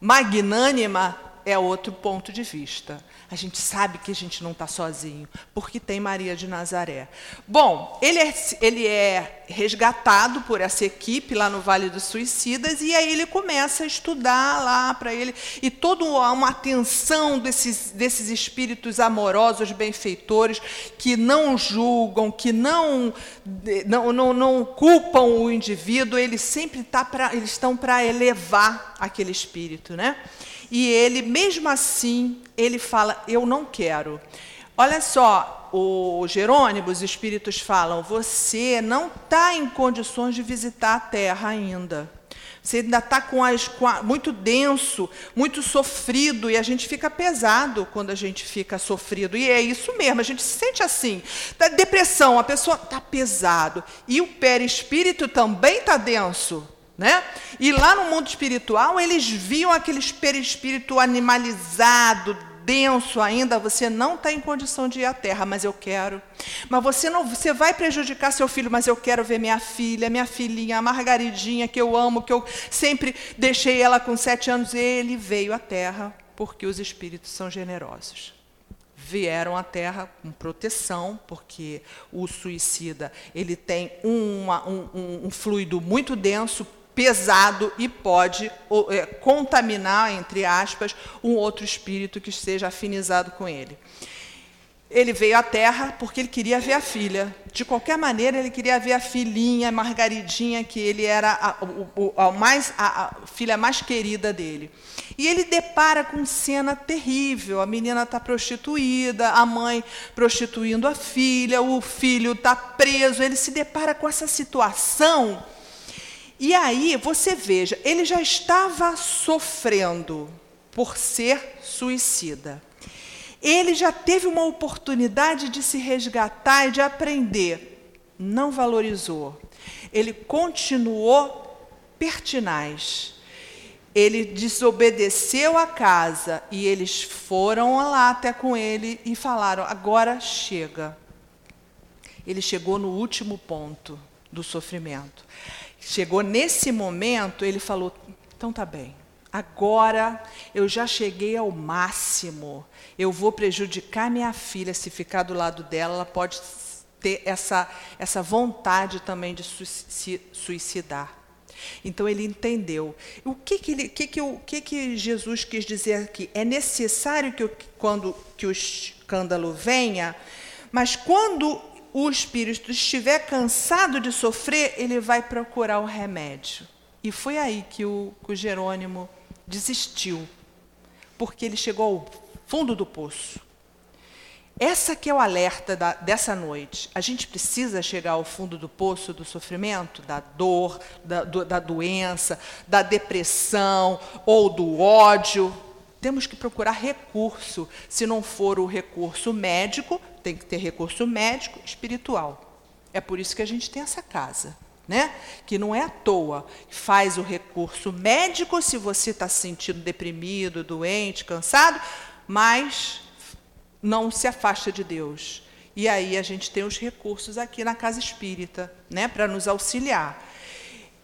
magnânima é outro ponto de vista. A gente sabe que a gente não está sozinho, porque tem Maria de Nazaré. Bom, ele é, ele é resgatado por essa equipe lá no Vale dos Suicidas, e aí ele começa a estudar lá para ele, e toda uma atenção desses, desses espíritos amorosos, benfeitores, que não julgam, que não, não, não, não culpam o indivíduo, eles sempre tá pra, eles estão para elevar aquele espírito. Né? E ele, mesmo assim, ele fala: Eu não quero. Olha só, o Jerônimo, os espíritos falam: Você não está em condições de visitar a terra ainda. Você ainda está com, as, com a, muito denso, muito sofrido, e a gente fica pesado quando a gente fica sofrido. E é isso mesmo, a gente se sente assim. Da depressão, a pessoa está pesado. E o perispírito também está denso. Né? E lá no mundo espiritual, eles viam aquele perispírito animalizado, denso ainda, você não está em condição de ir à terra, mas eu quero. Mas você não, você vai prejudicar seu filho, mas eu quero ver minha filha, minha filhinha, a Margaridinha, que eu amo, que eu sempre deixei ela com sete anos. Ele veio à terra porque os espíritos são generosos. Vieram à Terra com proteção, porque o suicida ele tem uma, um, um fluido muito denso, pesado e pode é, contaminar, entre aspas, um outro espírito que esteja afinizado com ele. Ele veio à Terra porque ele queria ver a filha. De qualquer maneira, ele queria ver a filhinha, Margaridinha, que ele era a, a, mais, a, a filha mais querida dele. E ele depara com cena terrível. A menina está prostituída, a mãe prostituindo a filha, o filho está preso. Ele se depara com essa situação e aí, você veja, ele já estava sofrendo por ser suicida. Ele já teve uma oportunidade de se resgatar e de aprender. Não valorizou. Ele continuou pertinaz. Ele desobedeceu a casa e eles foram lá até com ele e falaram: agora chega. Ele chegou no último ponto do sofrimento. Chegou nesse momento, ele falou: então tá bem, agora eu já cheguei ao máximo, eu vou prejudicar minha filha se ficar do lado dela, ela pode ter essa, essa vontade também de suicidar. Então ele entendeu. O que que, ele, que, que, o que, que Jesus quis dizer aqui? É necessário que, quando que o escândalo venha, mas quando o espírito estiver cansado de sofrer, ele vai procurar o remédio. E foi aí que o, que o Jerônimo desistiu, porque ele chegou ao fundo do poço. Essa que é o alerta da, dessa noite. A gente precisa chegar ao fundo do poço do sofrimento, da dor, da, do, da doença, da depressão ou do ódio. Temos que procurar recurso. Se não for o recurso médico, tem que ter recurso médico espiritual. É por isso que a gente tem essa casa. Né? Que não é à toa. Faz o recurso médico se você está se sentindo deprimido, doente, cansado, mas não se afasta de Deus. E aí a gente tem os recursos aqui na casa espírita, né, para nos auxiliar.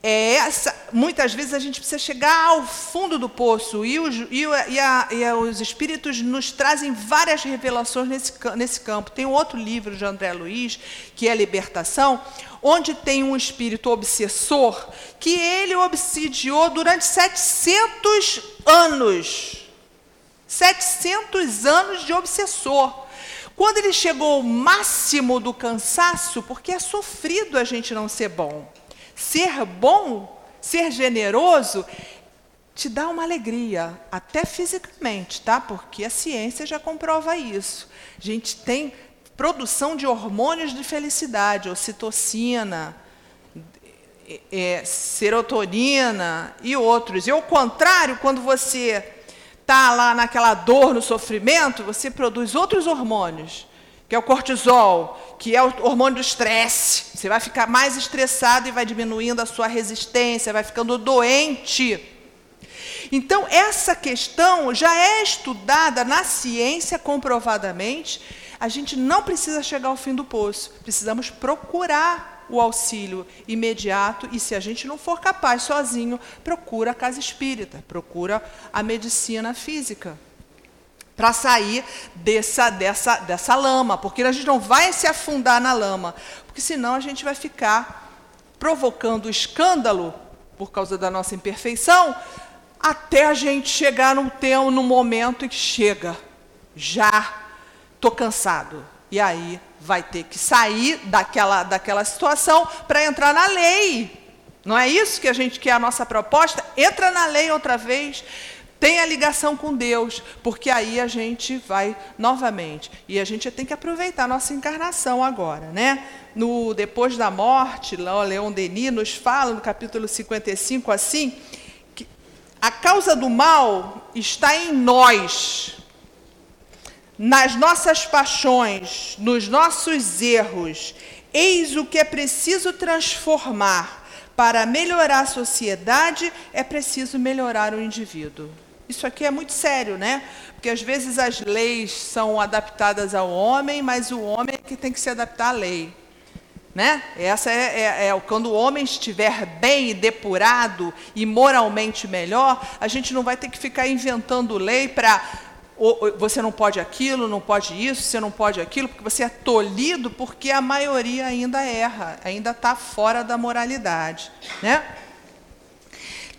É essa, muitas vezes a gente precisa chegar ao fundo do poço e os, e, a, e os espíritos nos trazem várias revelações nesse, nesse campo. Tem um outro livro de André Luiz, que é Libertação, onde tem um espírito obsessor que ele obsidiou durante 700 anos 700 anos de obsessor. Quando ele chegou ao máximo do cansaço, porque é sofrido a gente não ser bom. Ser bom, ser generoso, te dá uma alegria, até fisicamente, tá? Porque a ciência já comprova isso. A gente tem produção de hormônios de felicidade, ocitocina, é, serotonina e outros. E ao contrário, quando você está lá naquela dor, no sofrimento, você produz outros hormônios, que é o cortisol, que é o hormônio do estresse. Você vai ficar mais estressado e vai diminuindo a sua resistência, vai ficando doente. Então, essa questão já é estudada na ciência comprovadamente. A gente não precisa chegar ao fim do poço, precisamos procurar o auxílio imediato e, se a gente não for capaz sozinho, procura a casa espírita, procura a medicina física para sair dessa, dessa, dessa lama, porque a gente não vai se afundar na lama, porque senão a gente vai ficar provocando escândalo por causa da nossa imperfeição, até a gente chegar num tempo, num momento em que chega, já estou cansado. E aí vai ter que sair daquela, daquela situação para entrar na lei. Não é isso que a gente quer a nossa proposta? Entra na lei outra vez, tenha ligação com Deus, porque aí a gente vai novamente. E a gente tem que aproveitar a nossa encarnação agora, né? No depois da morte, Leon Denis nos fala no capítulo 55 assim, que a causa do mal está em nós, nas nossas paixões, nos nossos erros, eis o que é preciso transformar. Para melhorar a sociedade, é preciso melhorar o indivíduo. Isso aqui é muito sério, né? Porque às vezes as leis são adaptadas ao homem, mas o homem é que tem que se adaptar à lei. Né? Essa é, é, é, quando o homem estiver bem depurado e moralmente melhor, a gente não vai ter que ficar inventando lei para você não pode aquilo, não pode isso, você não pode aquilo, porque você é tolhido porque a maioria ainda erra, ainda está fora da moralidade. Né?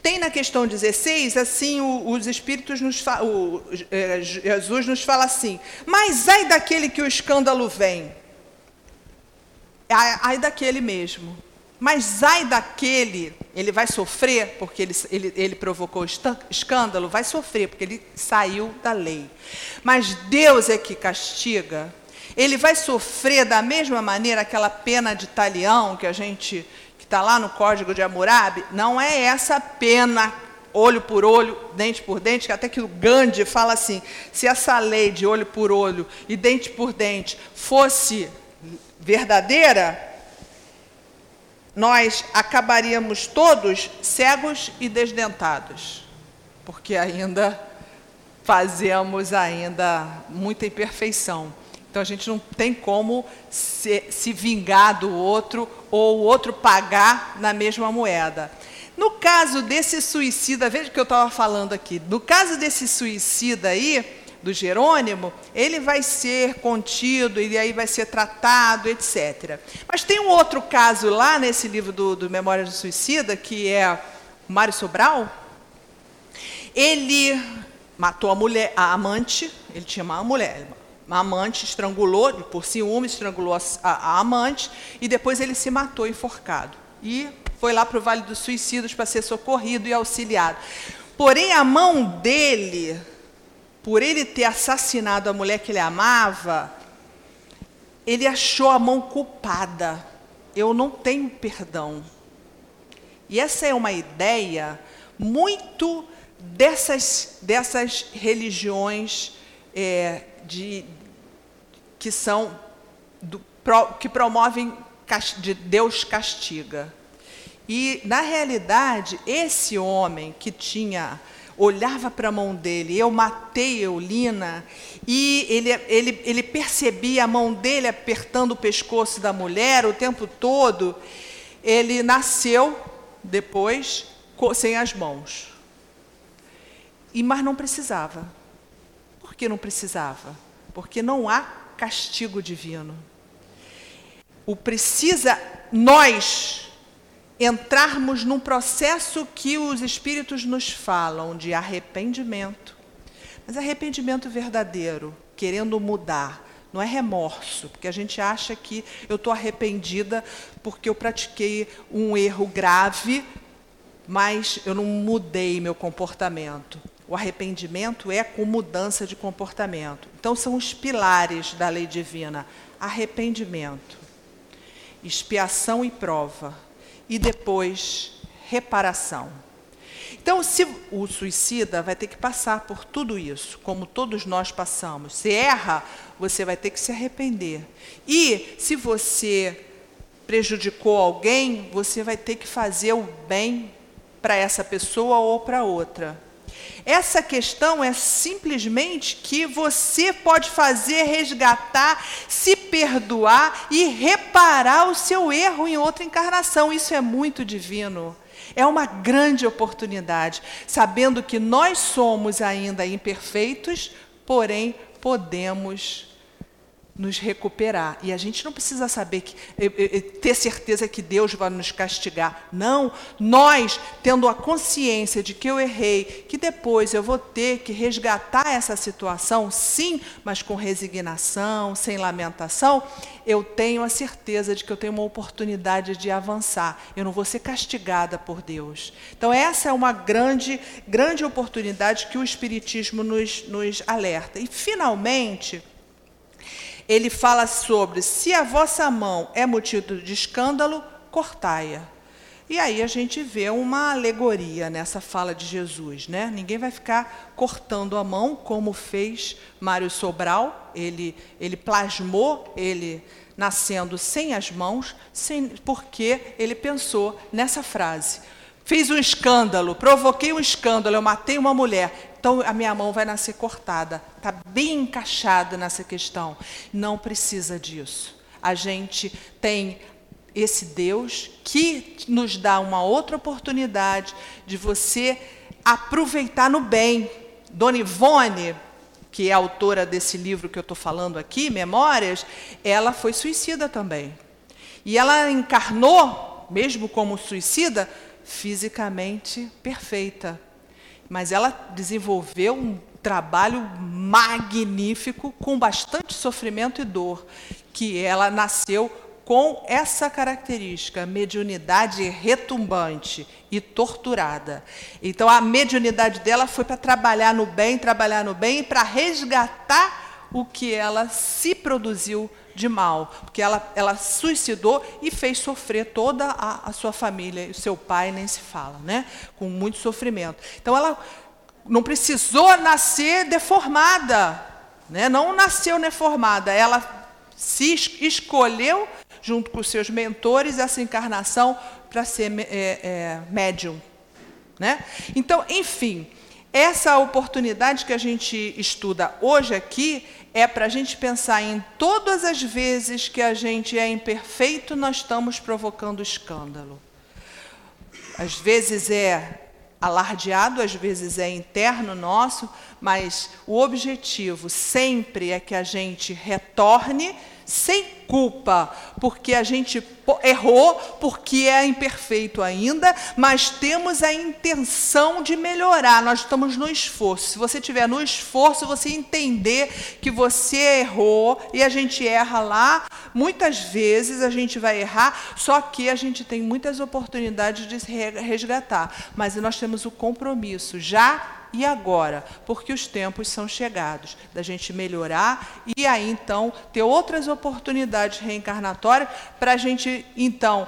Tem na questão 16, assim, os Espíritos nos o, é, Jesus nos fala assim, mas ai daquele que o escândalo vem, ai, ai daquele mesmo. Mas ai daquele, ele vai sofrer porque ele, ele, ele provocou escândalo, vai sofrer porque ele saiu da lei. Mas Deus é que castiga. Ele vai sofrer da mesma maneira aquela pena de talião que a gente está lá no Código de Hammurabi, não é essa pena olho por olho, dente por dente, que até que o Gandhi fala assim: se essa lei de olho por olho e dente por dente fosse verdadeira, nós acabaríamos todos cegos e desdentados, porque ainda fazemos ainda muita imperfeição. Então a gente não tem como se, se vingar do outro ou o outro pagar na mesma moeda. No caso desse suicida, veja o que eu estava falando aqui. No caso desse suicida aí, do Jerônimo, ele vai ser contido e aí vai ser tratado, etc. Mas tem um outro caso lá nesse livro do, do Memórias do Suicida, que é Mário Sobral. Ele matou a mulher, a amante, ele tinha uma mulher, uma amante, estrangulou, por ciúme, estrangulou a, a, a amante, e depois ele se matou enforcado. E foi lá para o Vale dos Suicidas para ser socorrido e auxiliado. Porém, a mão dele, por ele ter assassinado a mulher que ele amava, ele achou a mão culpada. Eu não tenho perdão. E essa é uma ideia muito dessas, dessas religiões é, de, que são do, que promovem de Deus castiga. E, na realidade, esse homem que tinha olhava para a mão dele, eu matei Eulina, e ele, ele, ele percebia a mão dele apertando o pescoço da mulher o tempo todo, ele nasceu depois sem as mãos. E mas não precisava. Por que não precisava? Porque não há castigo divino. O precisa nós entrarmos num processo que os espíritos nos falam de arrependimento. Mas arrependimento verdadeiro, querendo mudar, não é remorso, porque a gente acha que eu estou arrependida porque eu pratiquei um erro grave, mas eu não mudei meu comportamento. O arrependimento é com mudança de comportamento. Então, são os pilares da lei divina: arrependimento, expiação e prova, e depois reparação. Então, se o suicida vai ter que passar por tudo isso, como todos nós passamos. Se erra, você vai ter que se arrepender. E se você prejudicou alguém, você vai ter que fazer o bem para essa pessoa ou para outra. Essa questão é simplesmente que você pode fazer, resgatar, se perdoar e reparar o seu erro em outra encarnação. Isso é muito divino. É uma grande oportunidade, sabendo que nós somos ainda imperfeitos, porém podemos nos recuperar. E a gente não precisa saber que ter certeza que Deus vai nos castigar. Não, nós tendo a consciência de que eu errei, que depois eu vou ter que resgatar essa situação, sim, mas com resignação, sem lamentação, eu tenho a certeza de que eu tenho uma oportunidade de avançar. Eu não vou ser castigada por Deus. Então essa é uma grande, grande oportunidade que o espiritismo nos, nos alerta. E finalmente, ele fala sobre: se a vossa mão é motivo de escândalo, cortai-a. E aí a gente vê uma alegoria nessa fala de Jesus, né? Ninguém vai ficar cortando a mão como fez Mário Sobral, ele ele plasmou ele nascendo sem as mãos, sem, porque ele pensou nessa frase. Fiz um escândalo, provoquei um escândalo, eu matei uma mulher. Então a minha mão vai nascer cortada. Está bem encaixada nessa questão. Não precisa disso. A gente tem esse Deus que nos dá uma outra oportunidade de você aproveitar no bem. Dona Ivone, que é autora desse livro que eu estou falando aqui, Memórias, ela foi suicida também. E ela encarnou, mesmo como suicida, fisicamente perfeita mas ela desenvolveu um trabalho magnífico, com bastante sofrimento e dor, que ela nasceu com essa característica, mediunidade retumbante e torturada. Então a mediunidade dela foi para trabalhar no bem, trabalhar no bem e para resgatar o que ela se produziu de mal, porque ela, ela suicidou e fez sofrer toda a, a sua família, o seu pai nem se fala, né? com muito sofrimento. Então ela não precisou nascer deformada, né? não nasceu deformada, ela se escolheu, junto com seus mentores, essa encarnação para ser é, é, médium. Né? Então, enfim, essa oportunidade que a gente estuda hoje aqui é para a gente pensar em todas as vezes que a gente é imperfeito, nós estamos provocando escândalo. Às vezes é alardeado, às vezes é interno nosso, mas o objetivo sempre é que a gente retorne sem culpa, porque a gente errou, porque é imperfeito ainda, mas temos a intenção de melhorar. Nós estamos no esforço. Se você estiver no esforço, você entender que você errou e a gente erra lá, muitas vezes a gente vai errar, só que a gente tem muitas oportunidades de resgatar. Mas nós temos o compromisso já e agora, porque os tempos são chegados da gente melhorar e aí então ter outras oportunidades reencarnatórias para a gente então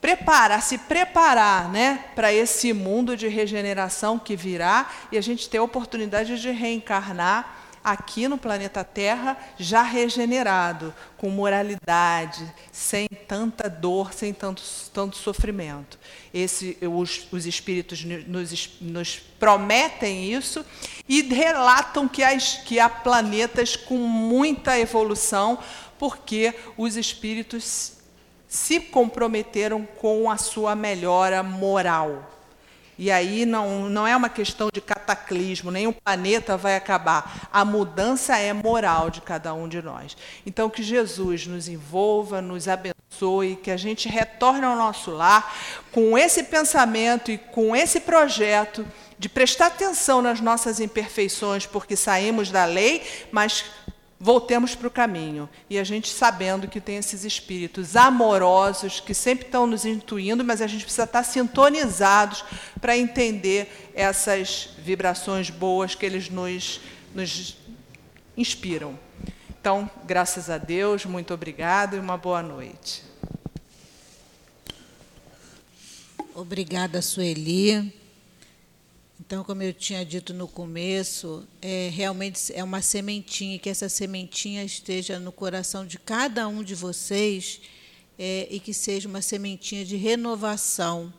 preparar, se preparar, né, para esse mundo de regeneração que virá e a gente ter a oportunidade de reencarnar aqui no planeta Terra já regenerado, com moralidade, sem tanta dor, sem tanto, tanto sofrimento. Esse, os, os espíritos nos, nos prometem isso e relatam que, as, que há planetas com muita evolução, porque os espíritos se comprometeram com a sua melhora moral. E aí não, não é uma questão de cataclismo, nenhum planeta vai acabar. A mudança é moral de cada um de nós. Então, que Jesus nos envolva, nos abençoe, que a gente retorne ao nosso lar com esse pensamento e com esse projeto de prestar atenção nas nossas imperfeições, porque saímos da lei, mas voltemos para o caminho. E a gente sabendo que tem esses espíritos amorosos que sempre estão nos intuindo, mas a gente precisa estar sintonizados para entender essas vibrações boas que eles nos, nos inspiram. Então, graças a Deus, muito obrigado e uma boa noite. Obrigada, Sueli. Então, como eu tinha dito no começo, é, realmente é uma sementinha, que essa sementinha esteja no coração de cada um de vocês é, e que seja uma sementinha de renovação.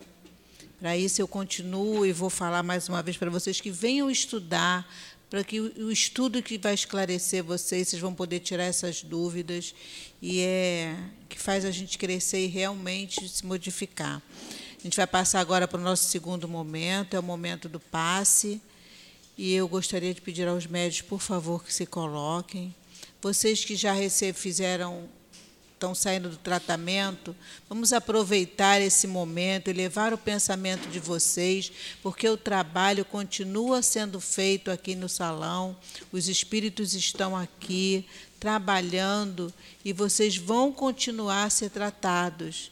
Para isso, eu continuo e vou falar mais uma vez para vocês que venham estudar, para que o estudo que vai esclarecer vocês, vocês vão poder tirar essas dúvidas e é que faz a gente crescer e realmente se modificar. Gente vai passar agora para o nosso segundo momento, é o momento do passe. E eu gostaria de pedir aos médicos, por favor, que se coloquem. Vocês que já fizeram, estão saindo do tratamento, vamos aproveitar esse momento e levar o pensamento de vocês, porque o trabalho continua sendo feito aqui no salão, os espíritos estão aqui trabalhando e vocês vão continuar a ser tratados.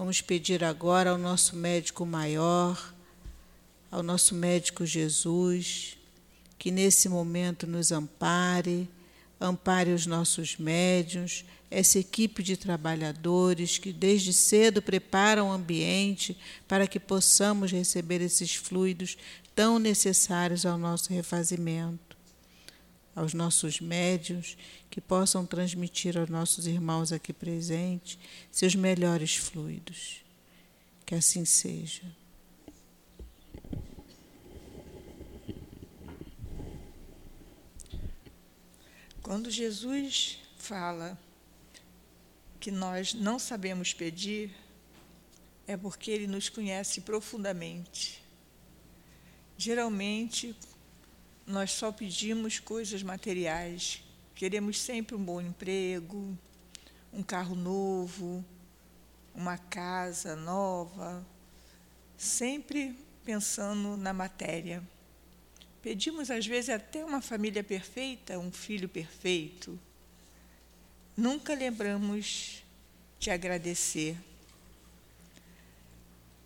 Vamos pedir agora ao nosso médico maior, ao nosso médico Jesus, que nesse momento nos ampare, ampare os nossos médios, essa equipe de trabalhadores que desde cedo preparam o ambiente para que possamos receber esses fluidos tão necessários ao nosso refazimento aos nossos médios, que possam transmitir aos nossos irmãos aqui presentes seus melhores fluidos. Que assim seja. Quando Jesus fala que nós não sabemos pedir, é porque ele nos conhece profundamente. Geralmente, nós só pedimos coisas materiais. Queremos sempre um bom emprego, um carro novo, uma casa nova, sempre pensando na matéria. Pedimos, às vezes, até uma família perfeita, um filho perfeito. Nunca lembramos de agradecer.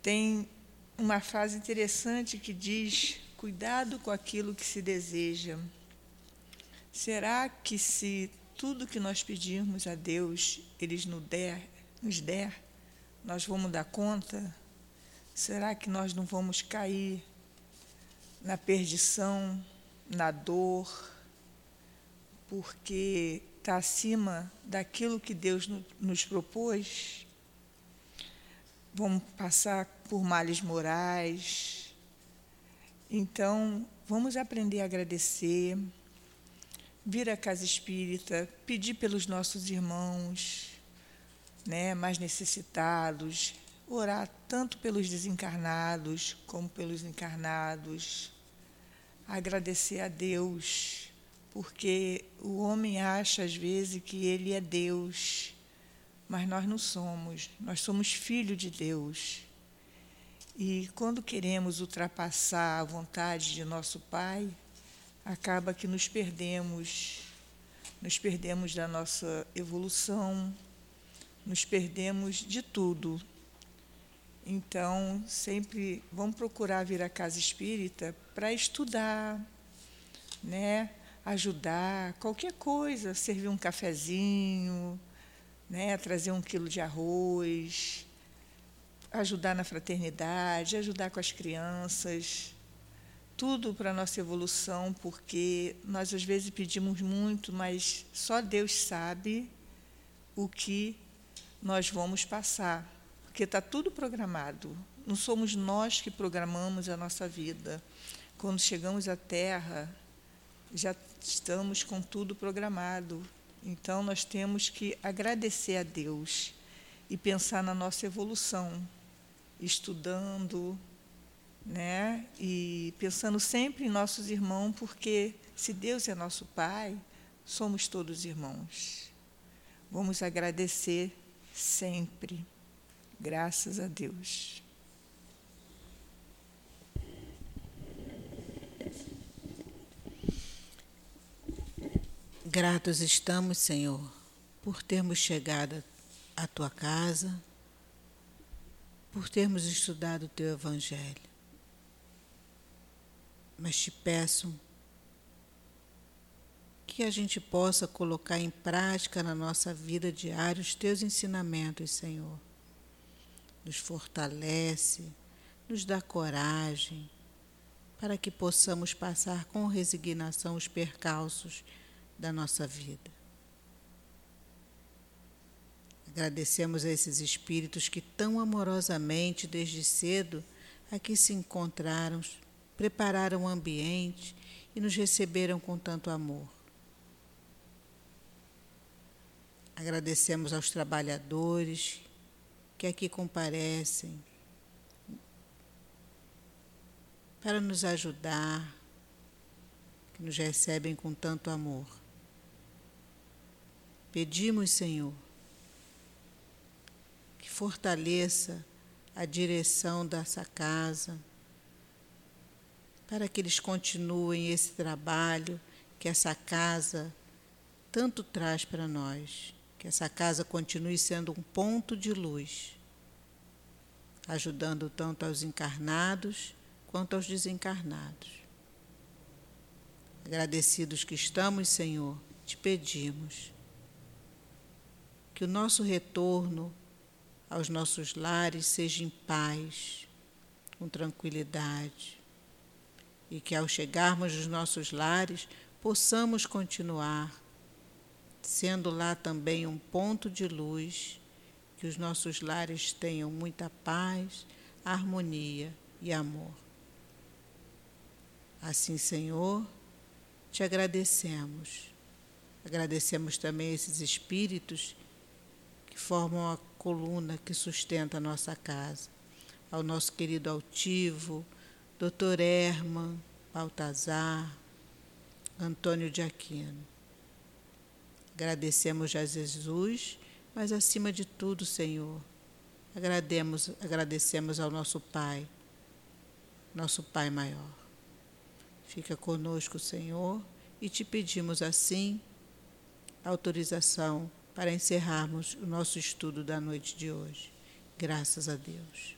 Tem uma frase interessante que diz Cuidado com aquilo que se deseja. Será que se tudo que nós pedirmos a Deus, Ele nos der, nos der, nós vamos dar conta? Será que nós não vamos cair na perdição, na dor, porque está acima daquilo que Deus nos propôs? Vamos passar por males morais, então, vamos aprender a agradecer, vir à casa espírita, pedir pelos nossos irmãos né, mais necessitados, orar tanto pelos desencarnados como pelos encarnados, agradecer a Deus, porque o homem acha às vezes que ele é Deus, mas nós não somos, nós somos filho de Deus. E quando queremos ultrapassar a vontade de nosso Pai, acaba que nos perdemos, nos perdemos da nossa evolução, nos perdemos de tudo. Então, sempre vamos procurar vir à casa espírita para estudar, né? ajudar, qualquer coisa, servir um cafezinho, né? trazer um quilo de arroz, ajudar na fraternidade, ajudar com as crianças, tudo para a nossa evolução, porque nós às vezes pedimos muito, mas só Deus sabe o que nós vamos passar, porque está tudo programado. Não somos nós que programamos a nossa vida. Quando chegamos à Terra, já estamos com tudo programado. Então, nós temos que agradecer a Deus e pensar na nossa evolução, estudando, né? E pensando sempre em nossos irmãos, porque se Deus é nosso Pai, somos todos irmãos. Vamos agradecer sempre. Graças a Deus. Gratos estamos, Senhor, por termos chegado à tua casa por termos estudado o teu Evangelho. Mas te peço que a gente possa colocar em prática na nossa vida diária os teus ensinamentos, Senhor. Nos fortalece, nos dá coragem, para que possamos passar com resignação os percalços da nossa vida. Agradecemos a esses espíritos que tão amorosamente, desde cedo, aqui se encontraram, prepararam o ambiente e nos receberam com tanto amor. Agradecemos aos trabalhadores que aqui comparecem para nos ajudar, que nos recebem com tanto amor. Pedimos, Senhor, fortaleça a direção dessa casa, para que eles continuem esse trabalho que essa casa tanto traz para nós, que essa casa continue sendo um ponto de luz, ajudando tanto aos encarnados quanto aos desencarnados. Agradecidos que estamos, Senhor, te pedimos que o nosso retorno aos nossos lares seja em paz, com tranquilidade, e que ao chegarmos nos nossos lares possamos continuar sendo lá também um ponto de luz, que os nossos lares tenham muita paz, harmonia e amor. Assim, Senhor, te agradecemos. Agradecemos também esses espíritos que formam a coluna que sustenta a nossa casa, ao nosso querido altivo, Dr. Herman, Baltazar, Antônio de Aquino. Agradecemos a Jesus, mas acima de tudo, Senhor, agradecemos, agradecemos ao nosso Pai, nosso Pai maior. Fica conosco, Senhor, e te pedimos assim autorização para encerrarmos o nosso estudo da noite de hoje. Graças a Deus.